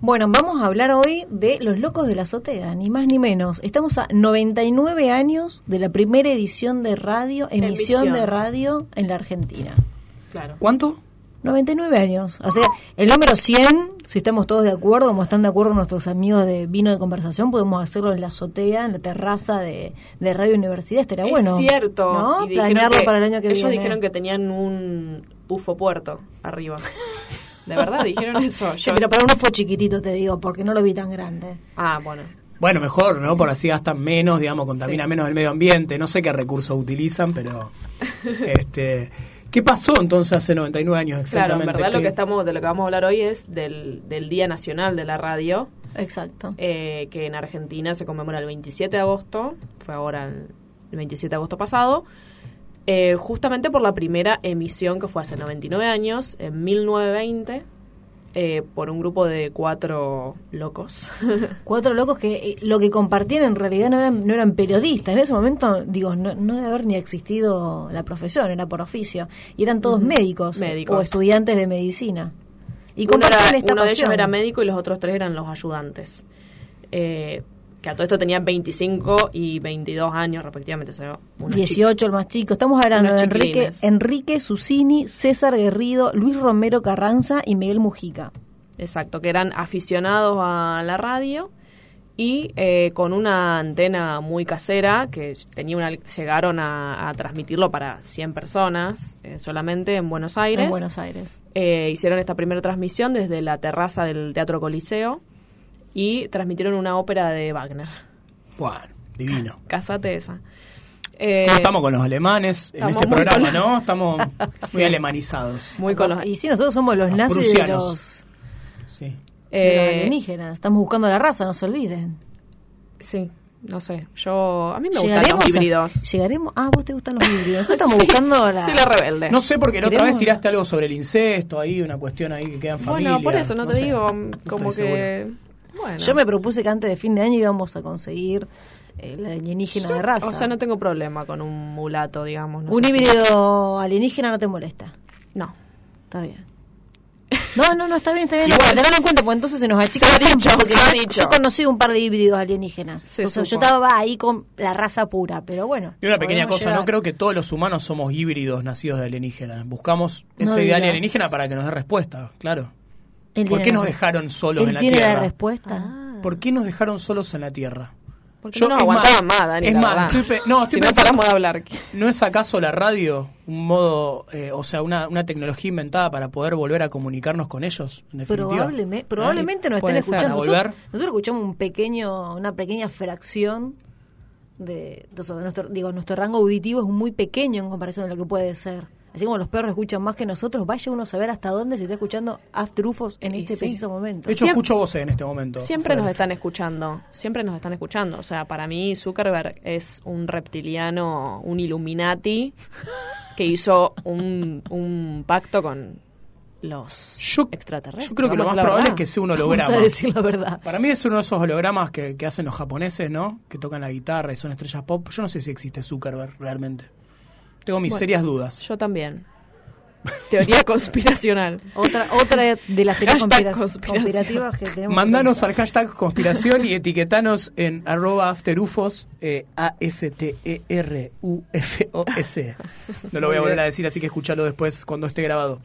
Bueno, vamos a hablar hoy de Los Locos de la Azotea, ni más ni menos. Estamos a 99 años de la primera edición de radio, emisión, Emisión. de radio en la Argentina. Claro. ¿Cuánto? 99 años. O sea, el número 100, si estamos todos de acuerdo, como están de acuerdo nuestros amigos de Vino de Conversación, podemos hacerlo en la azotea, en la terraza de, de Radio Universidad. Estaría es bueno. cierto. ¿no? Y Planearlo para el año que ellos viene. dijeron que tenían un bufo puerto arriba. ¿De verdad dijeron eso? Sí, Yo- pero para uno fue chiquitito, te digo, porque no lo vi tan grande. Ah, bueno. Bueno, mejor, ¿no? Por así gastan menos, digamos, contamina Sí. menos el medio ambiente. No sé qué recursos utilizan, pero. este ¿Qué pasó entonces hace 99 años Claro, exactamente? en verdad lo ¿Qué- que estamos, de lo que vamos a hablar hoy es del, del Día Nacional de la Radio, Exacto. eh, que en Argentina se conmemora el 27 de agosto, fue ahora el, el 27 de agosto pasado, eh, justamente por la primera emisión que fue hace 99 años, en 1920, eh, por un grupo de cuatro locos. Cuatro locos que eh, lo que compartían en realidad no eran, no eran periodistas. En ese momento, digo, no, no debe haber ni existido la profesión, era por oficio. Y eran todos médicos, eh, Médicos. o estudiantes de medicina. Y uno, era- esta uno de ellos era médico y los otros tres eran los ayudantes. Eh, que a todo esto tenían 25 y 22 años respectivamente. O sea, unos 18 el más chico. Estamos hablando Unos de Enrique. Enrique Susini, César Guerrido, Luis Romero Carranza y Miguel Mujica. Exacto, que eran aficionados a la radio y eh, con una antena muy casera que tenía una, llegaron a, a transmitirlo para 100 personas eh, solamente en Buenos Aires. En Buenos Aires. Eh, hicieron esta primera transmisión desde la terraza del Teatro Coliseo y transmitieron una ópera de Wagner. Bueno, divino. Casate esa. Eh, ¿Cómo estamos con los alemanes en este muy programa, con- no? Estamos muy Sí. alemanizados. Muy con los, Y sí, nosotros somos los Los nazis de prusianos. los, Sí. de los eh, alienígenas. Estamos buscando la raza, no se olviden. sí, no sé. Yo a mí me gustan los a- híbridos. llegaremos. Ah, vos te gustan los híbridos. Nosotros estamos Sí, buscando la. Soy la rebelde. No sé, porque la otra vez tiraste algo sobre el incesto, ahí una cuestión ahí que queda en familia. Bueno, por eso no, te sé. digo No como estoy que... Bueno. Yo me propuse que antes de fin de año íbamos a conseguir eh, la alienígena Yo- de raza. O sea, no tengo problema con un mulato, digamos. no Un si- híbrido alienígena no te molesta. No. Está bien. No, no, no, está bien, está bien. Igual. en cuenta, porque entonces se nos achica Se ha el tiempo, dicho, porque se ha yo- dicho. Yo conocí un par de híbridos alienígenas. Se Entonces, yo estaba ahí con la raza pura, pero bueno. Y una pequeña cosa, no creo que todos los humanos somos híbridos nacidos de alienígenas. Buscamos No ese ideal alienígena para que nos dé respuesta, claro. Él ¿Por qué nos dejaron solos Él en la tiene Tierra? la respuesta. ¿Por qué nos dejaron solos en la Tierra? Porque Yo- no aguantaban más, Dani, Es más, estoy no, estoy si no pensando- paramos de hablar. ¿No es acaso la radio un modo, eh, o sea, una, una tecnología inventada para poder volver a comunicarnos con ellos? En? Probablemente, probablemente nos estén escuchando. Nosotros, nosotros escuchamos un pequeño, una pequeña fracción de, de de nuestro, digo, nuestro rango auditivo es muy pequeño en comparación a lo que puede ser. Así como los perros escuchan más que nosotros, vaya uno a saber hasta dónde se está escuchando After UFOs en Y este sí. preciso momento. De hecho, Siem- escucho voces en este momento. Siempre nos están escuchando, siempre nos están escuchando. O sea, para mí Zuckerberg es un reptiliano, un Illuminati que hizo un, un pacto con los Yo- extraterrestres. Yo creo que lo Vamos más a probable es que sea un Vamos holograma. a decir la verdad. Para mí es uno de esos hologramas que, que hacen los japoneses, ¿no? Que tocan la guitarra y son estrellas pop. Yo no sé si existe Zuckerberg realmente. Tengo mis Bueno, serias dudas. Yo también. Teoría conspiracional. Otra, otra de las teorías Hashtag conspira- conspiración. conspirativas que tenemos. Mandanos que al hashtag conspiración y etiquetanos en arroba afterufos, eh, A-F-T-E-R-U-F-O-S. No lo voy a volver a decir, así que escúchalo después cuando esté grabado.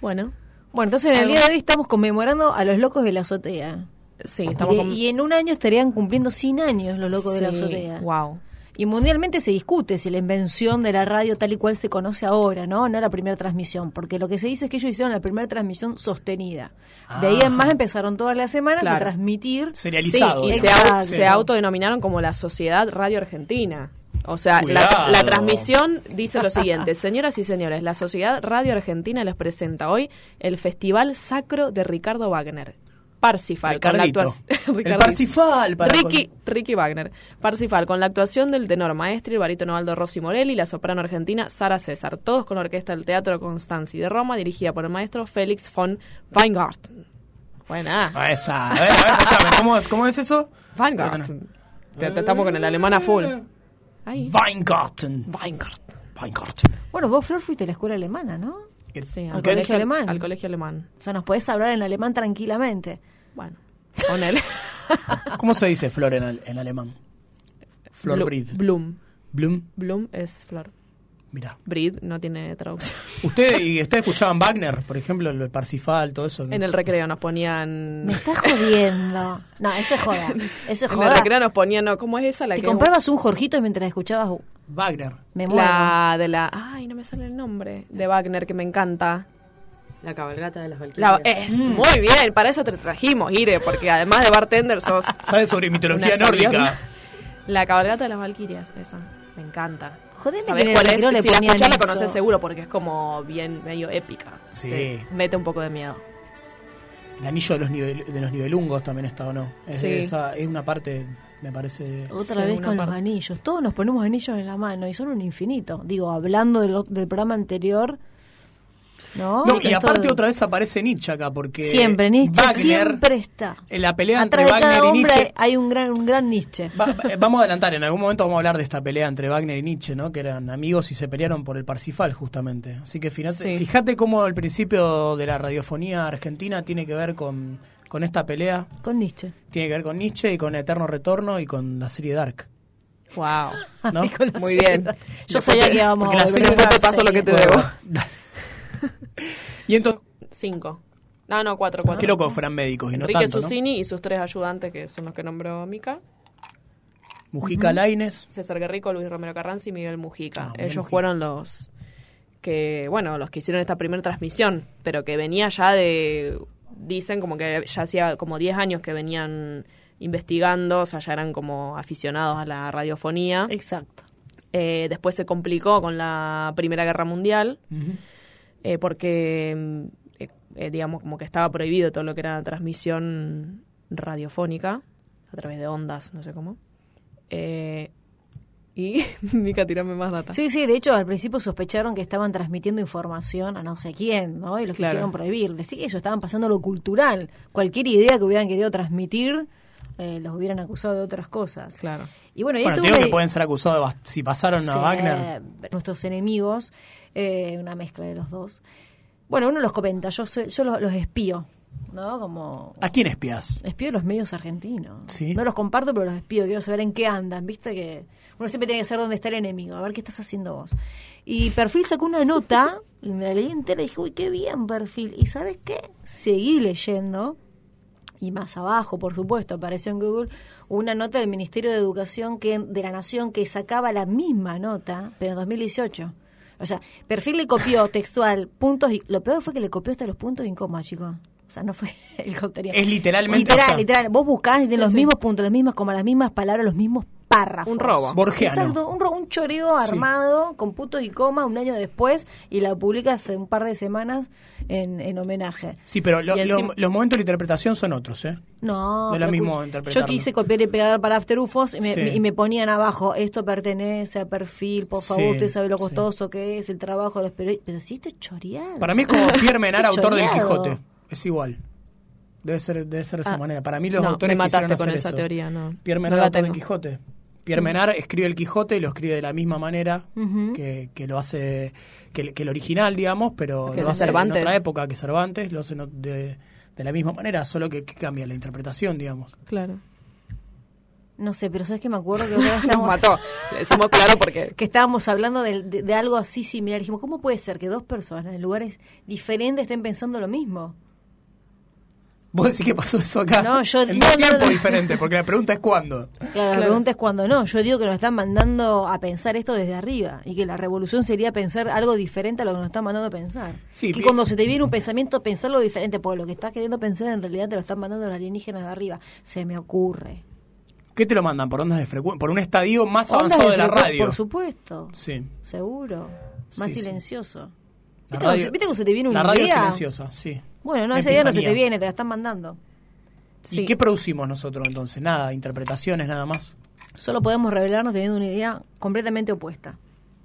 Bueno, Bueno, entonces en el día de hoy estamos conmemorando a los locos de la azotea. sí, Y, estamos de- con... y en un año estarían cumpliendo 100 años los locos de la azotea. Wow. Y mundialmente se discute si la invención de la radio tal y cual se conoce ahora, ¿no? No la primera transmisión, porque lo que se dice es que ellos hicieron la primera transmisión sostenida. De ahí en más Ah. empezaron todas las semanas a transmitir. Serializado. Sí, y se, au- se autodenominaron como la Sociedad Radio Argentina. O sea, la, la transmisión dice lo siguiente, señoras y señores, la Sociedad Radio Argentina les presenta hoy el Festival Sacro de Ricardo Wagner. Parsifal, con la actuación... El Parsifal. Para Ricky, Ricky Wagner. Parsifal, con la actuación del tenor maestro, el barítono Aldo Rossi Morelli y la soprano argentina Sara César. Todos con la orquesta del Teatro Constanzi de Roma, dirigida por el maestro Félix von Weingarten. Buena. Ah, esa. A ver, a ver, escúchame, ¿cómo es, ¿cómo es eso? Weingarten. Te- te- Estamos con el alemán a full. Ahí. Weingarten. Weingarten. Weingarten. Bueno, vos, Flor, fuiste a la escuela alemana, ¿no? Sí, Al colegio alemán. Al colegio alemán. O sea, nos podés hablar en alemán tranquilamente. Bueno, con él. ¿Cómo se dice flor en, al- en alemán? Flor Blu- Brid. Bloom. Bloom. Bloom es flor. Mira. Breed no tiene traducción. ¿Usted, y ¿Ustedes escuchaban Wagner, por ejemplo, el Parsifal, todo eso? En el recreo nos ponían... Me estás jodiendo. No, eso es joda. Eso es En el joda. recreo nos ponían, no, ¿cómo es esa la Te que comprabas un Jorgito mientras escuchabas. Wagner. Me muero. la de la ay, no me sale el nombre de Wagner que me encanta. La cabalgata de las Valquirias. La- es muy bien, para eso te trajimos, Ire, porque además de bartender sos ¿Sabes sobre mitología nórdica? la cabalgata de las Valquirias, esa. Me encanta. Jodeme ¿Sabés que en el cuál es? recreo le si la ponían escuchás la eso. conoces seguro porque es como bien medio épica. Sí. Te mete un poco de miedo. El anillo de los, nivel, de los nivelungos también está, ¿o no? Es, Sí. esa, es una parte, me parece... Otra Sí, vez con parte. los anillos. Todos nos ponemos anillos en la mano y son un infinito. Digo, hablando del, del programa anterior, ¿no? No, y aparte otra vez aparece Nietzsche acá, porque... Siempre, Nietzsche Wagner, siempre está. En la pelea Atrás entre de cada Wagner y Nietzsche... hay un gran, un gran Nietzsche. Va- va- vamos a adelantar, en algún momento vamos a hablar de esta pelea entre Wagner y Nietzsche, ¿no? Que eran amigos y se pelearon por el Parsifal, justamente. Así que fíjate, Sí. fíjate cómo el principio de la radiofonía argentina tiene que ver con, con esta pelea, Con Nietzsche. tiene que ver con Nietzsche y con Eterno Retorno y con la serie Dark. Wow. Muy bien. Yo sabía que íbamos porque la a serie a te paso lo que te debo. Y entonces, Cinco. No, no, cuatro, cuatro. qué loco que fueran médicos y no Enrique tanto, ¿no? Susini y sus tres ayudantes, que son los que nombró Mica. Mujica Laines. César Guerrico, Luis Romero Carranza y Miguel Mujica. Ah, Miguel Ellos Mujica. fueron los que, bueno, los que hicieron esta primera transmisión, pero que venía ya de, dicen como que ya hacía como 10 años que venían investigando, o sea, ya eran como aficionados a la radiofonía. Exacto. Eh, después se complicó con la Primera Guerra Mundial. Eh, porque, eh, eh, digamos, como que estaba prohibido todo lo que era transmisión radiofónica, a través de ondas, no sé cómo. Eh, y, Mica, tirame más data. Sí, sí, de hecho al principio sospecharon que estaban transmitiendo información a no sé quién, ¿no? Y los Claro. quisieron prohibir. Decir que ellos estaban pasando lo cultural. Cualquier idea que hubieran querido transmitir, eh, los hubieran acusado de otras cosas. Claro. Y bueno, y Bueno, te digo que pueden ser acusados de si pasaron a Sí, Wagner. Nuestros enemigos, eh, una mezcla de los dos. Bueno, uno los comenta, yo, soy- yo los, los espío, ¿no? Como ¿A quién espías? espío los medios argentinos. Sí. No los comparto, pero los espío, quiero saber en qué andan, ¿viste? Que uno siempre tiene que saber dónde está el enemigo, a ver qué estás haciendo vos. Y Perfil sacó una nota, y me la leí entera y dije, uy, qué bien Perfil. Y ¿sabes qué? Seguí leyendo, y más abajo, por supuesto, apareció en Google una nota del Ministerio de Educación que de la Nación que sacaba la misma nota, pero en 2018. O sea, Perfil le copió textual puntos y lo peor fue que le copió hasta los puntos y coma, chicos. O sea, no fue el contenido. Es literalmente, Literal, o sea- literal. Vos buscás y Sí, los sí. mismos puntos, las mismas, como las mismas palabras, los mismos párrafos. Un robo. Borgiano. Exacto, un, un choreo armado con puntos y coma un año después y la publica hace un par de semanas en, en homenaje. Sí, pero lo- lo- los momentos de interpretación son otros, ¿eh? No, No lo mismo. Yo quise copiar y pegar para After UFOs y me, Sí. me- y me ponían abajo, esto pertenece a perfil, por favor, Sí, usted sabe lo sí. costoso que es el trabajo de los periodistas. Pero si esto es choreado. Para mí es como Pierre Menard, autor del. Quijote. Es igual. Debe ser, debe ser de esa Ah, manera. Para mí los no, autores me mataste quisieron con hacer esa eso. teoría, no. Pierre Menard, autor del. Quijote. Pierre Menard escribe el Quijote y lo escribe de la misma manera que, que lo hace que, que el original, digamos, pero Que lo hace Cervantes. en otra época que Cervantes, lo hace de, de la misma manera, solo que, que cambia la interpretación, digamos. Claro. No sé, pero ¿sabes que Me acuerdo que vez Nos estábamos- mató. Le decimos claro porque... que estábamos hablando de, de- de algo así similar. Dijimos, ¿cómo puede ser que dos personas en lugares diferentes estén pensando lo mismo? ¿Vos decís que pasó eso acá? No, yo- En no, dos no, tiempos diferentes, porque la pregunta es cuándo. Claro, Claro. la pregunta es cuándo no. Yo digo que nos están mandando a pensar esto desde arriba y que la revolución sería pensar algo diferente a lo que nos están mandando a pensar. Sí, que cuando se te viene un pensamiento, pensarlo diferente, porque lo que estás queriendo pensar en realidad te lo están mandando los alienígenas de arriba. Se me ocurre. ¿Qué te lo mandan? ¿Por ondas de frecuencia? ¿Por un estadio más avanzado de, la radio? Por supuesto, Sí. seguro. Más Sí, silencioso. ¿Viste, cuando radio- se, viste cuando se te viene una La radio idea? silenciosa, sí. Bueno, no, esa idea no se te viene, te la están mandando. Sí. ¿Y qué producimos nosotros entonces? Nada, interpretaciones nada más. Solo podemos revelarnos teniendo una idea completamente opuesta.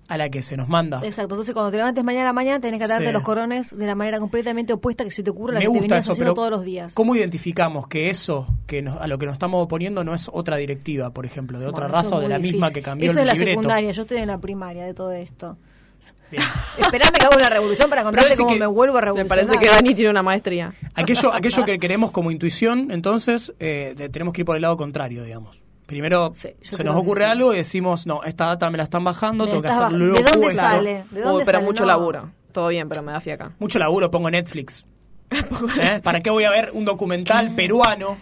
A la que se nos manda. Exacto, entonces cuando te levantes mañana a la mañana tenés que atarte Sí. los corones de la manera completamente opuesta que se te ocurre a la Me que te gusta venías eso, haciendo pero todos los días. ¿cómo identificamos que eso que nos- a lo que nos estamos oponiendo no es otra directiva, por ejemplo, de otra Bueno, raza o de la misma que cambió Eso el es la libreto? secundaria, yo estoy en la primaria de todo esto. Bien. Esperame que haga una revolución para contarte decís cómo que- me vuelvo a Me revolucionar. parece que Dani tiene una maestría. Aquello, aquello que queremos como intuición, entonces, eh, tenemos que ir por el lado contrario, digamos. Primero Sí, se nos ocurre sí. algo y decimos, no, esta data me la están bajando, Me tengo que hacerlo ¿De dónde sale? ¿De dónde pero sale? mucho No. laburo. Todo bien, pero me da fiaca. Mucho laburo pongo Netflix. ¿Eh? ¿Para qué voy a ver un documental peruano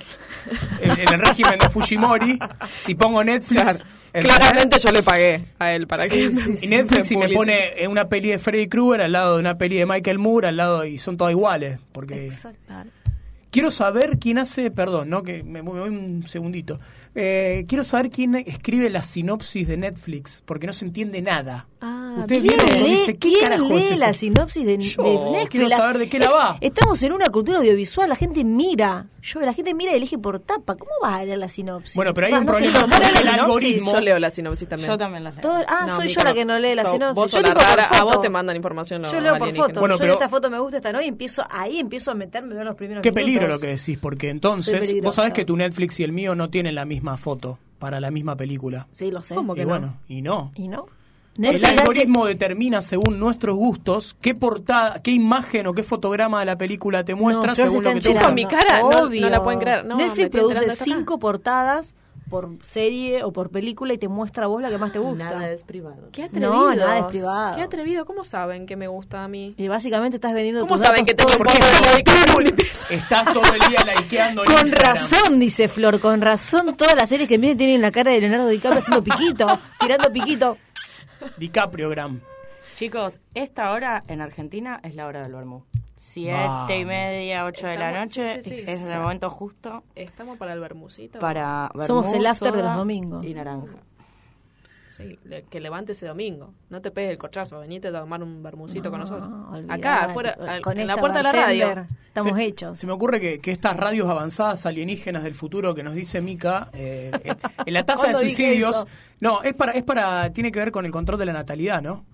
en, en el régimen de Fujimori si pongo Netflix? Claramente yo le pagué a él para que Y Netflix y me pone una peli de Freddy Krueger al lado de una peli de Michael Moore al lado y son todas iguales porque Exacto. quiero saber quién hace perdón no que me, me voy un segundito Eh, quiero saber quién escribe la sinopsis de Netflix porque no se entiende nada Ah, Ustedes ¿quién vieron cuando lee, dice qué quién carajo lee es eso la sinopsis de, Yo de Netflix? quiero saber de qué la va. Estamos en una cultura audiovisual, la gente mira. Yo, la gente mira y elige por tapa. ¿Cómo vas a leer la sinopsis? Bueno, pero hay Va, un no sé, problema, ¿no lees la porque el sinopsis? algoritmo- Yo leo la sinopsis también. Yo también las leo. Todo- ah, No, soy Mica, yo la que no lee la so- sinopsis. vos yo sos la elijo por rara, a foto. vos te mandan información Yo leo por foto. Bueno, yo pero- esta foto me gusta, esta no, y empiezo, ahí empiezo a meterme en los primeros Qué minutos. peligro lo que decís, porque Soy entonces vos peligrosa. sabés que tu Netflix y el mío no tienen la misma foto para la misma película. Sí, lo sé. ¿Cómo Y que no? bueno, y no. ¿Y no? El hace- algoritmo determina según nuestros gustos qué portada, qué imagen o qué fotograma de la película te muestra No, según se lo que te gusta. mi cara, no- Obvio. no la pueden creer. No, Netflix produce acá. cinco portadas por serie o por película y te muestra a vos la que más te gusta. Nada es privado. Qué atrevidos. No, nada es privado. Qué atrevido. ¿Cómo saben que me gusta a mí? Y básicamente estás vendiendo ¿Cómo tus saben datos que tengo un el poco de? Estás todo el día likeando en Con Instagram. razón, dice Flor, con razón todas las series que miren tienen la cara de Leonardo DiCaprio haciendo piquito, tirando piquito. DiCaprio-gram. Chicos, esta hora en Argentina es la hora del vermú. Siete Vamos. y media, ocho de la Estamos- noche sí, sí, sí. es el momento justo Estamos para el bermucito. para vermú, Somos el after de soda los domingos. Y naranja. Sí, le- que levante ese domingo. No te pegues el corchazo. Venite a tomar un bermucito con nosotros. olvidate, Acá, afuera, con- al- con en la puerta de la radio. Estamos se, hechos. Se me ocurre que, que estas radios avanzadas alienígenas del futuro que nos dice Mica, eh, eh, en la tasa de ¿Cuándo dije suicidios, no, es para, es para, tiene que ver con el control de la natalidad, ¿no?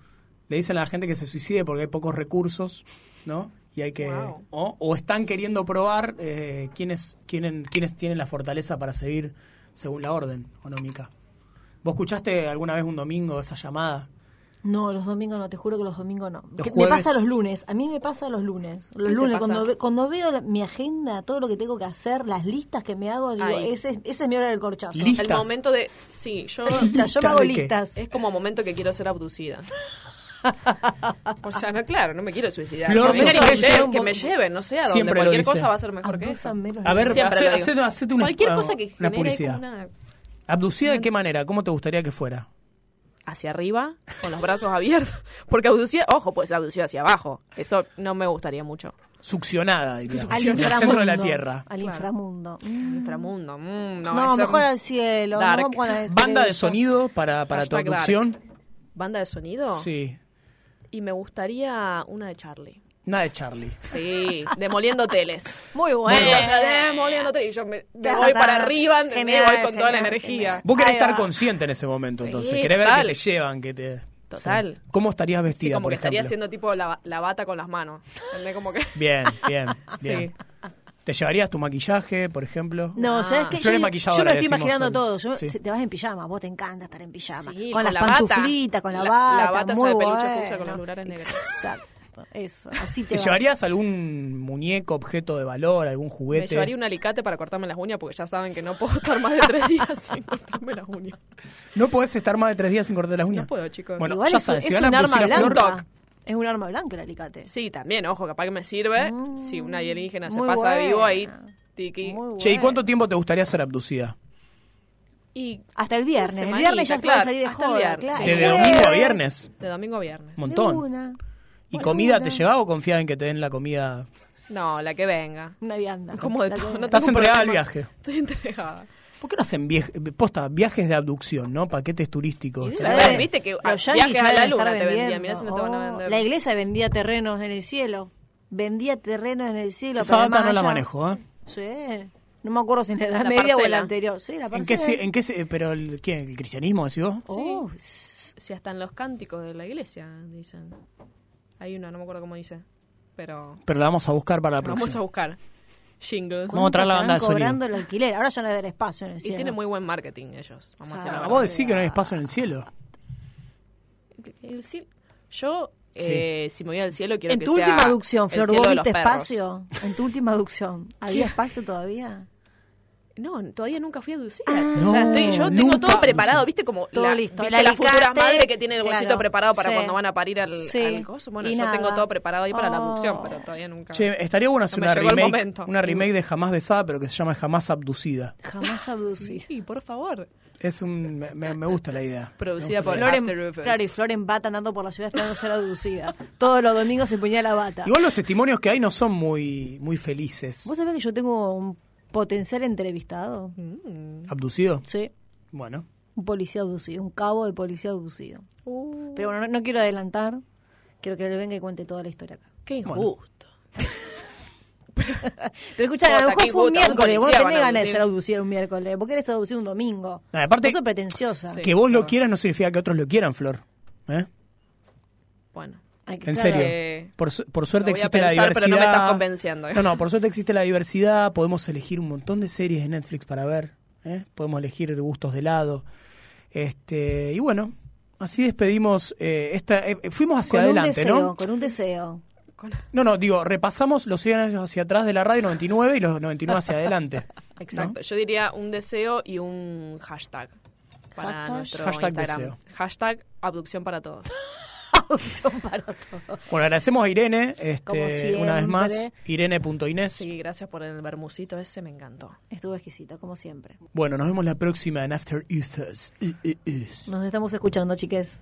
Le dicen a la gente que se suicide porque hay pocos recursos, ¿no? Y hay que, Wow. o, o están queriendo probar eh, quiénes, quiénes, quiénes tienen la fortaleza para seguir según la orden, ¿o no, Mica? ¿Vos escuchaste alguna vez un domingo esa llamada? No, los domingos no, te juro que los domingos no. Los Que jueves- Me pasa los lunes, a mí me pasa los lunes. Los ¿Qué te lunes, cuando, ve- cuando veo la- mi agenda, todo lo que tengo que hacer, las listas que me hago, digo, ese, esa es mi hora del corchazo. Listas. El momento de... Sí, yo... Listas, yo me hago listas. Es como momento que quiero ser abducida. O sea, no, claro, no me quiero suicidar. Flor, que, me lleven, que me lleven, no sé a dónde. Cualquier cosa va a ser mejor que eso. A ver, Siempre hace- hacete- hacete una, Cualquier cosa que genere una... ¿Abducida de qué manera? ¿Cómo te gustaría que fuera? hacia arriba, con los brazos abiertos. Porque abducida, ojo, puede ser abducida hacia abajo. Eso no me gustaría mucho. Succionada, diría. Al En el inframundo. centro de la Tierra. Al Claro. inframundo. Mm. Inframundo. mm, no, No, mejor al cielo. no Dark. vamos con la de Banda de sonido para, para tu Hashtag dark. abducción. Banda de sonido. Sí. Y me gustaría una de Charlie. Nada de Charlie. Sí, demoliendo hoteles. Muy bueno. Bueno, ya demoliendo hoteles. Y yo me, voy para arriba. Genial, voy con toda la energía. genial. Vos querés estar consciente en ese momento, Sí, entonces. Querés ver total. que te llevan, que te... Total. Sí. ¿Cómo estarías vestida, Sí, como por que estaría ejemplo? haciendo tipo la, la bata con las manos. ¿Entendés? Como que... Bien, bien, Sí. ¿Te llevarías tu maquillaje, por ejemplo? No, Ah. ¿sabes qué? Yo, yo me lo estoy imaginando todo. Yo, Sí. se- Te vas en pijama, vos te encanta estar en pijama. Sí, con, con las la pantuflitas, con la, La- bata. la bata esa muy de peluche fucsia con los lunares negros. Exacto, eso. Así te, ¿Te llevarías algún muñeco, objeto de valor, algún Me juguete? llevaría un alicate para cortarme las uñas porque ya saben que no puedo estar más de tres días sin cortarme las uñas. ¿No podés estar más de tres días sin cortar las uñas? No puedo, chicos. Bueno, Igual ya es, saben, es si van a un arma abducir a Flor, blanca. Es un arma blanca el alicate. Sí, también, ojo, capaz que me sirve. Mm, si una alienígena se pasa de vivo ahí, tiki. Che, ¿y cuánto tiempo te gustaría ser abducida? Y Hasta el viernes. El viernes ya se claro, puede salir de hasta el joda, viernes, claro. sí. ¿De domingo a viernes? de domingo a viernes. Montón. ¿Y Bueno, comida te llevaba o confías en que te den la comida? No, la que venga. Una vianda. Como de todo. No Estás entregada al viaje. Estoy entregada. ¿Por qué no hacen viej- posta, viajes de abducción, no? Paquetes turísticos. Y ¿Sabes? ¿Sabes? Viste que a- viajes ya a la luna te vendían. vendiendo. Mirá si no te van a vender. La iglesia vendía terrenos en el cielo. Vendía terrenos en el cielo. Esa data no la manejo, ¿eh? Sí. No me acuerdo si en la edad La media o en la anterior. Sí, la ¿En qué, se- en qué se- pero el, ¿qué? ¿El cristianismo decís vos? Oh, Si hasta en los cánticos de la iglesia dicen. Hay una, no me acuerdo cómo dice. Pero Pero la vamos a buscar para la vamos a próxima. buscar. Jingle. Vamos a traer la banda de sonido. cobrando el alquiler. Ahora ya no debe haber espacio en el Y cielo. tiene muy buen marketing ellos. Vamos a O sea, verdad. vos decís que no hay espacio en el cielo. El cielo- Yo, eh, si me voy al cielo, quiero En que tu sea última aducción, el Flor, cielo ¿vos de los viste espacio? En tu última aducción, ¿había espacio todavía? No, todavía nunca fui aducida. Ah. o sea, estoy, yo tengo todo preparado. ¿viste? Como Todo la, listo. ¿viste El la futura madre que tiene el bolsito claro, preparado para sí. cuando van a parir al, Sí, al coso. Bueno, y yo tengo todo preparado ahí para la abducción, Oh. pero todavía nunca. Che, estaría bueno hacer No una remake, una remake de Jamás Besada, pero que se llama Jamás Abducida. Jamás abducida. Sí, por favor. Es un, me, gusta la idea. Producida por gusta la idea. Flor en, After Rufus. claro, y Flor en bata andando por la ciudad esperando ser abducida. Todos los domingos se ponía la bata. Igual los testimonios que hay no son muy, muy felices. ¿Vos sabés que yo tengo un potencial entrevistado? Mm. ¿Abducido? Sí. Bueno. Un policía abducido, un cabo de policía abducido. Uh, Pero bueno, no, no quiero adelantar. Quiero que él venga y cuente toda la historia acá. qué Bueno. injusto. Pero escucha, a lo mejor fue un miércoles. Vos no tenés ganas de abducir. ser abducido un miércoles. ¿Por qué eres abducido un domingo? No, aparte- Vos sos pretenciosa. Sí. Que vos lo quieras no significa que otros lo quieran, Flor. ¿Eh? Bueno. En claro, serio. Eh, Por, su- por suerte existe la diversidad. pero no me estás convenciendo, ¿eh? No, no, por suerte existe la diversidad. Podemos elegir un montón de series de Netflix para ver. ¿eh? Podemos elegir de gustos de helado. Este, y bueno, así despedimos. eh, esta, eh, fuimos hacia con un adelante, deseo, ¿no? Con un deseo. No, no, digo, repasamos los 100 años hacia atrás de la radio 99 y los 99 hacia adelante. Exacto. Yo diría un deseo y un hashtag para Hashtag. nuestro Hashtag Instagram. deseo. Hashtag abducción para todos. Para todo. Bueno, agradecemos a Irene, Como este, una vez más, irene.inés. Sí, gracias por el bermucito ese, me encantó. Estuvo exquisito, como siempre. Bueno, nos vemos la próxima en After Ethos. Nos estamos escuchando, chiques.